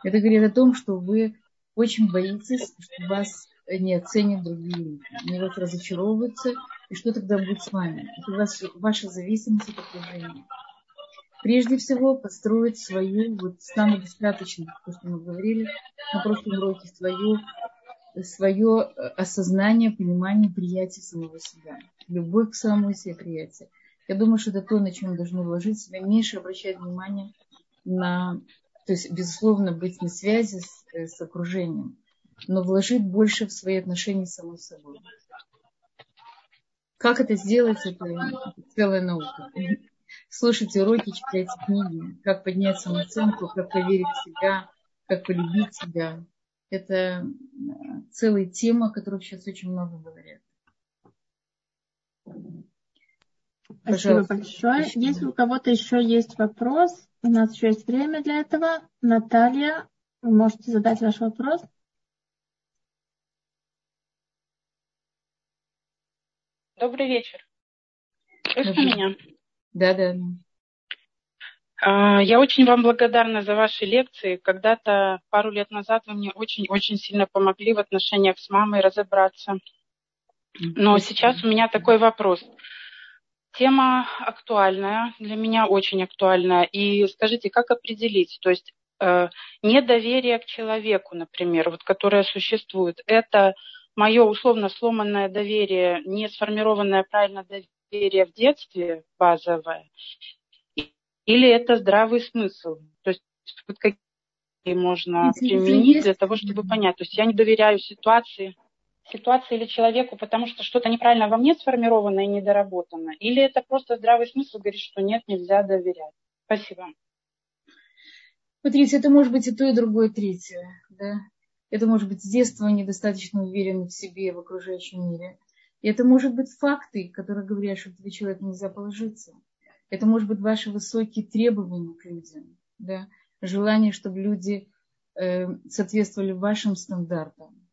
Это говорит о том, что вы очень боитесь, что вас не оценят другие люди. Они вас разочаровываются, и что тогда будет с вами? Это вас, ваша зависимость от окружения. Прежде всего, построить свою, вот самодостаточность, то, что мы говорили на прошлом уроке, свою свое э, осознание, понимание, приятие самого себя. Любовь к самому себе, приятие. Я думаю, что это то, на чем мы должны вложить себя, меньше обращать внимание на, то есть, безусловно, быть на связи с, э, с окружением, но вложить больше в свои отношения с самой собой. Как это сделать, это целая наука. слушать уроки, читать книги, как поднять самооценку, как поверить в себя, как полюбить себя. Это целая тема, о которой сейчас очень много говорят. Спасибо большое. Спасибо. Если у кого-то еще есть вопрос, у нас еще есть время для этого. Наталья, вы можете задать ваш вопрос. Добрый вечер. Слышно меня? Да, да. А, я очень вам благодарна за ваши лекции. Когда-то, пару лет назад, вы мне очень-очень сильно помогли в отношениях с мамой разобраться. Но сейчас у меня такой вопрос. Тема актуальная, для меня очень актуальная. И скажите, как определить, то есть э, недоверие к человеку, например, вот, которое существует, это мое условно сломанное доверие, не сформированное правильно доверие в детстве базовое, или это здравый смысл? То есть вот какие можно применить для того, чтобы понять. То есть я не доверяю ситуации, ситуации или человеку, потому что что-то неправильно во мне сформировано и недоработано. Или это просто здравый смысл говорит, что нет, нельзя доверять. Спасибо. Смотрите, это может быть и то, и другое, и третье. Да? Это может быть с детства недостаточно уверены в себе, в окружающем мире. И это может быть факты, которые говорят, что тебе человек нельзя положиться. Это может быть ваши высокие требования к людям, да? желание, чтобы люди э, соответствовали вашим стандартам.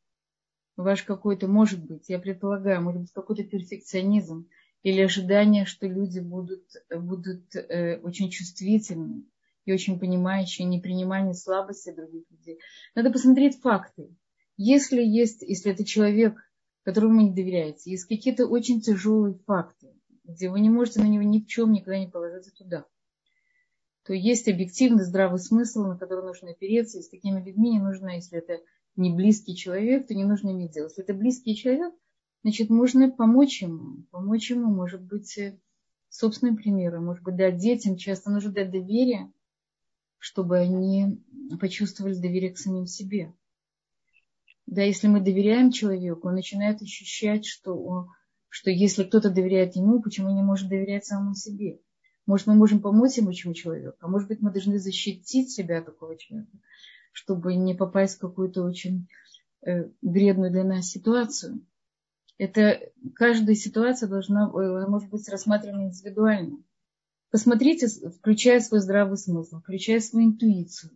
Ваш какой-то, может быть, я предполагаю, может быть какой-то перфекционизм или ожидание, что люди будут, будут э, очень чувствительны и очень понимающие, не принимая слабости других людей. Надо посмотреть факты. Если есть, если это человек, которому вы не доверяете, есть какие-то очень тяжелые факты, где вы не можете на него ни в чем никогда не положиться туда, то есть объективный здравый смысл, на который нужно опереться, и с такими людьми не нужно, если это не близкий человек, то не нужно иметь дело. Если это близкий человек, значит, можно помочь ему. Помочь ему, может быть, собственным примером, может быть, дать детям. Часто нужно дать доверие, чтобы они почувствовали доверие к самим себе. Да, если мы доверяем человеку, он начинает ощущать, что он, что если кто-то доверяет ему, почему не может доверять самому себе? Может, мы можем помочь ему этому человеку, а может быть, мы должны защитить себя такого человека, чтобы не попасть в какую-то очень э, вредную для нас ситуацию. Это каждая ситуация должна, э, может быть, рассматривана индивидуально. Посмотрите, включая свой здравый смысл, включая свою интуицию.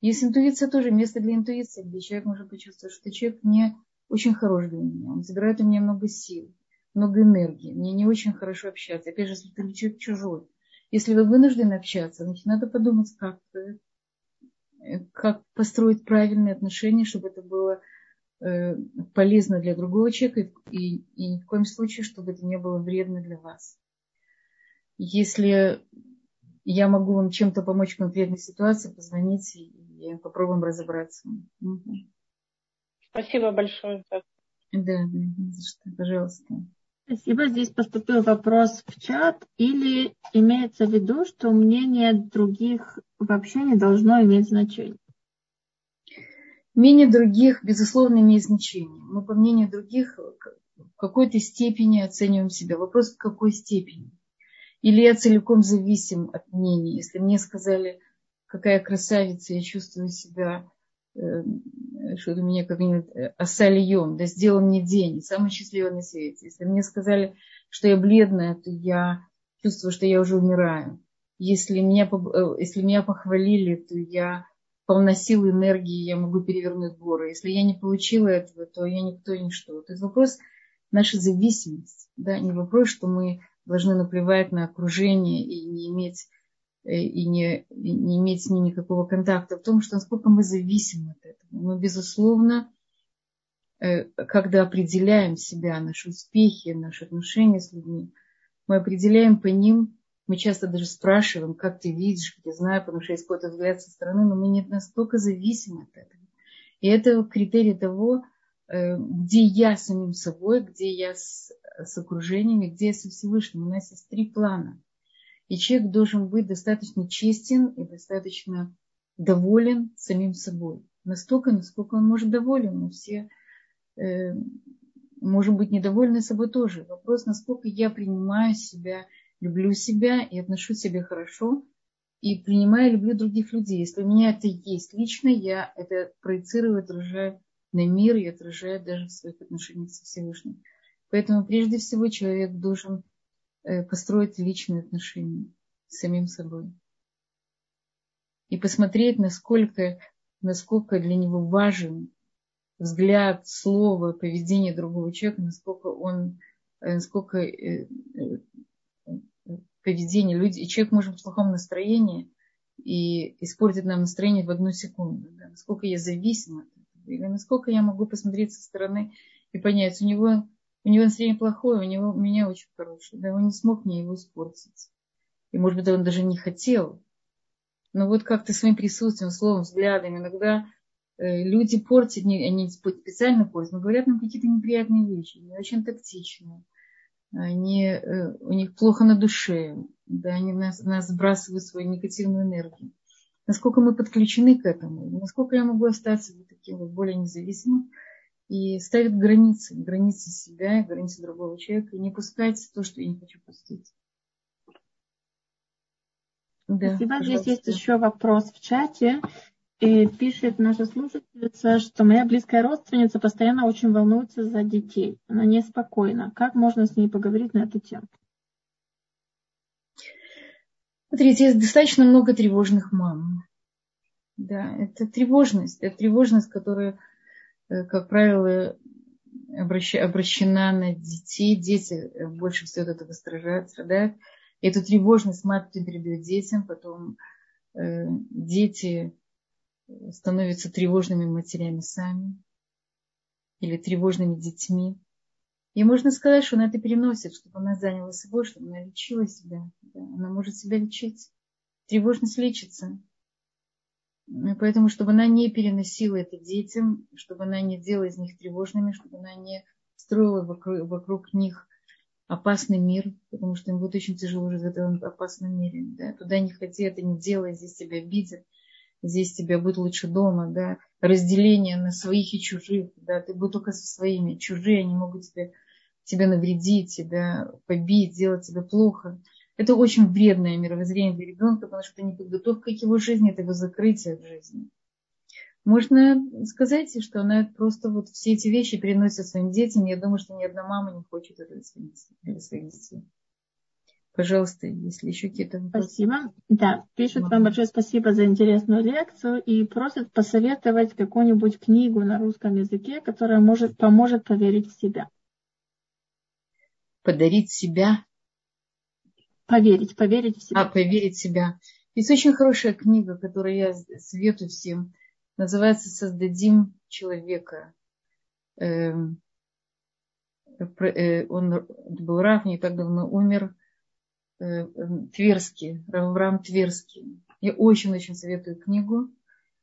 Есть интуиция тоже, место для интуиции, где человек может почувствовать, что человек не очень хорош для меня. Он забирает у меня много сил, много энергии. Мне не очень хорошо общаться. Опять же, если ты человек чужой. Если вы вынуждены общаться, значит, надо подумать, как, э, как построить правильные отношения, чтобы это было э, полезно для другого человека и, и ни в коем случае, чтобы это не было вредно для вас. Если я могу вам чем-то помочь в конкретной ситуации, позвоните и попробуем разобраться. Угу. Спасибо большое. Да, за что. Пожалуйста. Спасибо. Здесь поступил вопрос в чат. Или имеется в виду, что мнение других вообще не должно иметь значения? Мнение других, безусловно, имеет значение. Мы по мнению других в какой-то степени оцениваем себя. Вопрос, в какой степени. Или я целиком зависим от мнения. Если мне сказали, какая красавица, я чувствую себя что у меня как-нибудь э, осольем, да сделал мне день, самый счастливый на свете. Если мне сказали, что я бледная, то я чувствую, что я уже умираю. Если меня, э, если меня похвалили, то я полна сил энергии, я могу перевернуть горы. Если я не получила этого, то я никто и ничто. То есть вопрос наша зависимость, да, не вопрос, что мы должны наплевать на окружение и не иметь Э, и не, не иметь с ним никакого контакта, в том, что насколько мы зависим от этого. Мы, безусловно, э, когда определяем себя, наши успехи, наши отношения с людьми, мы определяем по ним, мы часто даже спрашиваем, как ты видишь, я знаю, потому что есть какой-то взгляд со стороны, но мы не настолько зависим от этого. И это критерий того, э, где я самим собой, где я с, с окружениями, где я со Всевышним. У нас есть три плана. И человек должен быть достаточно честен и достаточно доволен самим собой. Настолько, насколько он может доволен. Мы все э, можем быть недовольны собой тоже. Вопрос, насколько я принимаю себя люблю себя и отношу к себе хорошо, и принимаю, люблю других людей. Если у меня это есть лично, я это проецирую, отражаю на мир и отражаю даже в своих отношениях со Всевышним. Поэтому прежде всего человек должен построить личные отношения с самим собой. И посмотреть, насколько, насколько для него важен взгляд, слово, поведение другого человека, насколько он, э, насколько э, поведение люди, и человек может в плохом настроении и испортить нам настроение в одну секунду. Да? Насколько я зависима от этого, или насколько я могу посмотреть со стороны и понять, у него, у него настроение плохое, у него у меня очень хорошее, да, он не смог мне его испортить. И, может быть, он даже не хотел. Но вот как-то своим присутствием, словом, взглядом, иногда э, люди портят, они специально портят, но говорят нам какие-то неприятные вещи, не очень тактичные они, э, у них плохо на душе, да, они нас, нас сбрасывают свою негативную энергию. Насколько мы подключены к этому, насколько я могу остаться вот таким вот более независимым и ставить границы, границы себя, границы другого человека, и не пускать то, что я не хочу пустить. Да, Спасибо. Пожалуйста. Здесь есть еще вопрос в чате. И пишет наша слушательница, что моя близкая родственница постоянно очень волнуется за детей. Она неспокойна. Как можно с ней поговорить на эту тему? Смотрите, есть достаточно много тревожных мам. Да, это тревожность. Это тревожность, которая, как правило, обращена на детей. Дети э, больше всего от этого страдают. страдают. Эту тревожность мать передает детям, потом э, дети становятся тревожными матерями сами или тревожными детьми. И можно сказать, что она это переносит, чтобы она заняла собой, чтобы она лечила себя. Да, она может себя лечить. Тревожность лечится. И поэтому, чтобы она не переносила это детям, чтобы она не делала из них тревожными, чтобы она не строила вокруг, вокруг них опасный мир, потому что им будет очень тяжело жить в этом опасном мире. Да? Туда не ходи, это не делай, здесь тебя обидят здесь тебе будет лучше дома, да, разделение на своих и чужих, да, ты будешь только со своими, чужие, они могут тебе, тебе навредить, тебя побить, сделать тебе плохо. Это очень вредное мировоззрение для ребенка, потому что это не подготовка к его жизни, это его закрытие в жизни. Можно сказать, что она просто вот все эти вещи переносит своим детям. Я думаю, что ни одна мама не хочет это для своих детей. Пожалуйста, если еще какие-то вопросы. Спасибо. Да, пишут вам большое спасибо за интересную лекцию и просят посоветовать какую-нибудь книгу на русском языке, которая может, поможет поверить в себя. Подарить себя? Поверить, поверить в себя. А, поверить в себя. Есть очень хорошая книга, которую я советую всем. Называется «Создадим человека». Эм, э, он был Раф, не так давно умер – эм, Тверский, Раврам Тверский. Я очень-очень советую книгу.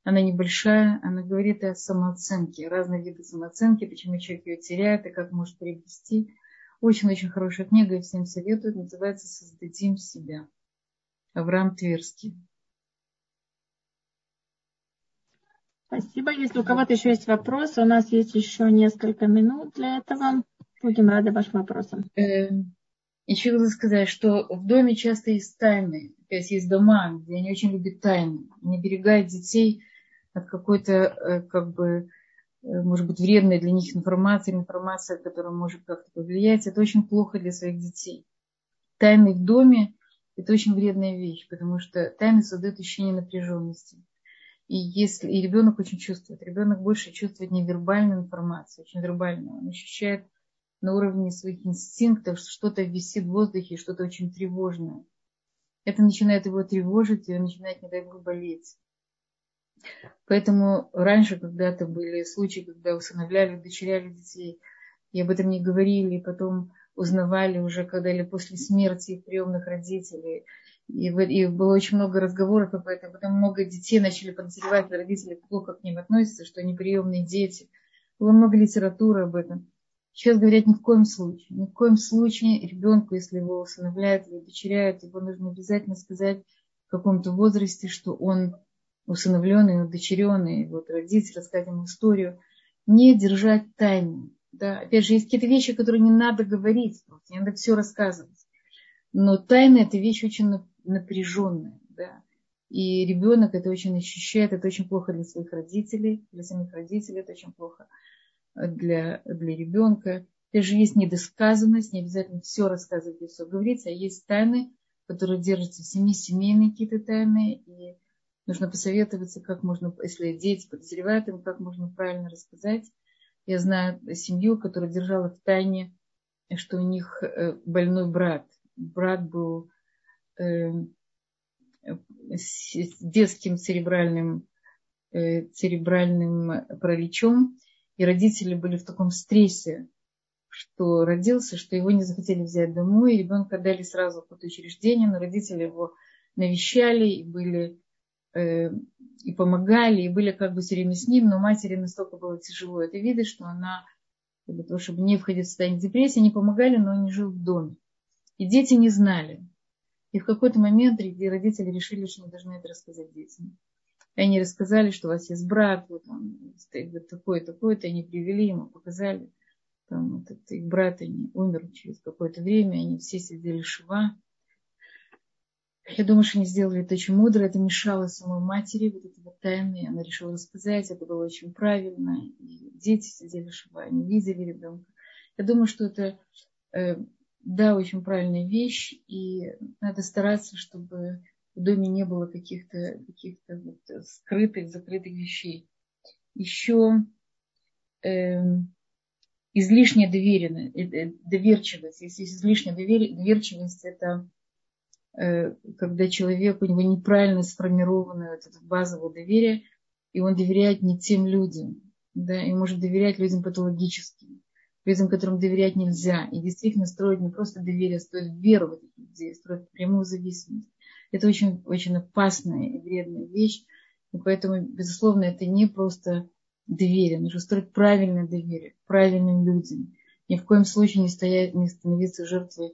Она небольшая, она говорит о самооценке, разные виды самооценки, почему человек ее теряет и как может приобрести. Очень-очень хорошая книга, я всем советую. Называется «Создадим себя». Авраам Тверский. Спасибо. Если у кого-то еще есть вопросы, у нас есть еще несколько минут для этого. Будем рады вашим вопросам. Эм, еще хотела сказать, что в доме часто есть тайны. То есть есть дома, где они очень любят тайны. Они берегают детей от какой-то, э, как бы, может быть, вредной для них информации, информация, которая может как-то повлиять. Это очень плохо для своих детей. Тайны в доме – это очень вредная вещь, потому что тайны создают ощущение напряженности. И если и ребенок очень чувствует, ребенок больше чувствует невербальную информацию, очень вербальную. Он ощущает на уровне своих инстинктов, что что-то висит в воздухе, что-то очень тревожное. Это начинает его тревожить, и он начинает, не дай бог, болеть. Поэтому раньше когда-то были случаи, когда усыновляли, удочеряли детей, и об этом не говорили, и потом узнавали уже, когда или после смерти приемных родителей. И, и было очень много разговоров об этом. Потом много детей начали подозревать, родители плохо к ним относятся, что они приемные дети. Было много литературы об этом. Сейчас говорят ни в коем случае. Ни в коем случае ребенку, если его усыновляют или удочеряют, его нужно обязательно сказать в каком-то возрасте, что он усыновленный, удочеренный, вот родитель, рассказать ему историю. Не держать тайну. Да? Опять же, есть какие-то вещи, которые не надо говорить, не надо все рассказывать. Но тайна – это вещь очень напряженная. Да? И ребенок это очень ощущает, это очень плохо для своих родителей, для самих родителей это очень плохо для, для ребенка. Даже есть недосказанность, не обязательно все рассказывать и все говорить, а есть тайны, которые держатся в семье, семейные какие-то тайны, и нужно посоветоваться, как можно, если дети подозревают им, как можно правильно рассказать. Я знаю семью, которая держала в тайне, что у них э, больной брат. Брат был э, с детским церебральным, э, церебральным параличом, и родители были в таком стрессе, что родился, что его не захотели взять домой, и ребенка дали сразу в учреждение, но родители его навещали и были и помогали, и были как бы все время с ним, но матери настолько было тяжело это видеть, что она, для того, чтобы не входить в состояние депрессии, они помогали, но он не жил в доме. И дети не знали. И в какой-то момент родители решили, что мы должны это рассказать детям. И они рассказали, что у вас есть брат, вот он вот такой, такой-то, они привели ему, показали. Там вот этот их брат, они умер через какое-то время, они все сидели шва. Я думаю, что они сделали это очень мудро, это мешало самой матери, вот это вот тайны, она решила рассказать, это было очень правильно, и дети сидели шва, они видели ребенка. Я думаю, что это, э, да, очень правильная вещь, и надо стараться, чтобы в доме не было каких-то каких вот скрытых, закрытых вещей. Еще э, эм, излишняя доверенность, э, доверчивость. Если излишняя доверчивость, это когда человек, у него неправильно сформировано это базовое доверие, и он доверяет не тем людям, да, и может доверять людям патологическим, людям, которым доверять нельзя. И действительно строить не просто доверие, а строить веру в этих людей, строить прямую зависимость. Это очень, очень опасная и вредная вещь. И поэтому, безусловно, это не просто доверие. Нужно строить правильное доверие правильным людям. Ни в коем случае не, стоять, не становиться жертвой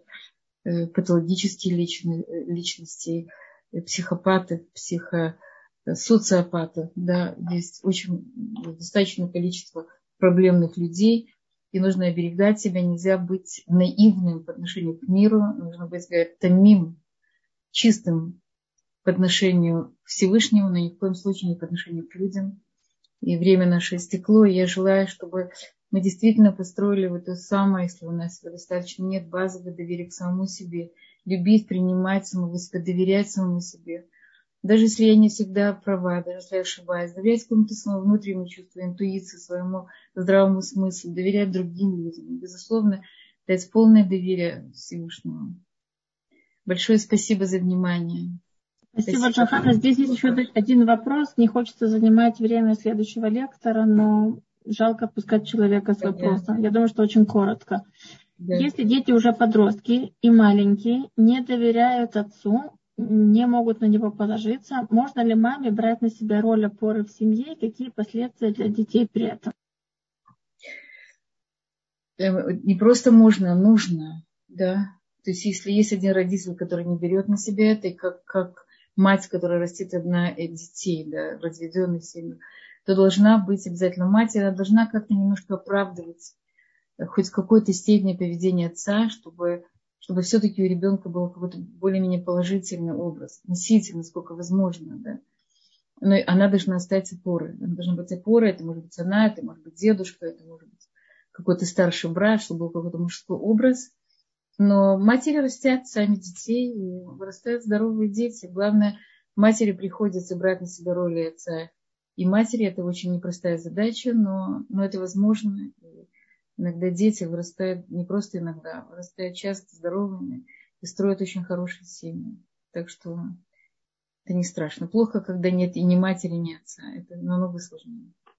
э, патологических личности, э, личностей, э, психопатов, психо, социопатов. Да, есть очень достаточное количество проблемных людей, и нужно оберегать себя, нельзя быть наивным по отношению к миру, нужно быть томим, чистым по отношению к Всевышнему, но ни в коем случае не по отношению к людям и время наше истекло. И я желаю, чтобы мы действительно построили вот то самое, если у нас достаточно нет базового доверия к самому себе, любить, принимать самого себя, доверять самому себе. Даже если я не всегда права, даже если я ошибаюсь, доверять какому-то своему внутреннему чувству, интуиции, своему здравому смыслу, доверять другим людям. Безусловно, дать полное доверие Всевышнему. Большое спасибо за внимание. Спасибо, Джахана. Здесь есть еще один вопрос. Не хочется занимать время следующего лектора, но жалко отпускать человека с вопросом. Я думаю, что очень коротко. Да. Если дети уже подростки и маленькие, не доверяют отцу, не могут на него положиться, можно ли маме брать на себя роль опоры в семье и какие последствия для детей при этом? Эм, не просто можно, а нужно, да. То есть если есть один родитель, который не берет на себя это, и как, как мать, которая растит одна детей, да, разведенных семьи, то должна быть обязательно мать, она должна как-то немножко оправдывать э, хоть в какой-то степени поведение отца, чтобы, чтобы все-таки у ребенка был какой-то более-менее положительный образ, носитель, насколько возможно, да. Но она должна стать опорой. Она должна быть опорой, это может быть она, это может быть дедушка, это может быть какой-то старший брат, чтобы был какой-то мужской образ – но матери растят сами детей, и вырастают здоровые дети. Главное, матери приходится брать на себя роли отца и матери. Это очень непростая задача, но, но это возможно. И иногда дети вырастают, не просто иногда, вырастают часто здоровыми и строят очень хорошие семьи. Так что это не страшно. Плохо, когда нет и ни матери, ни отца. Это намного сложнее.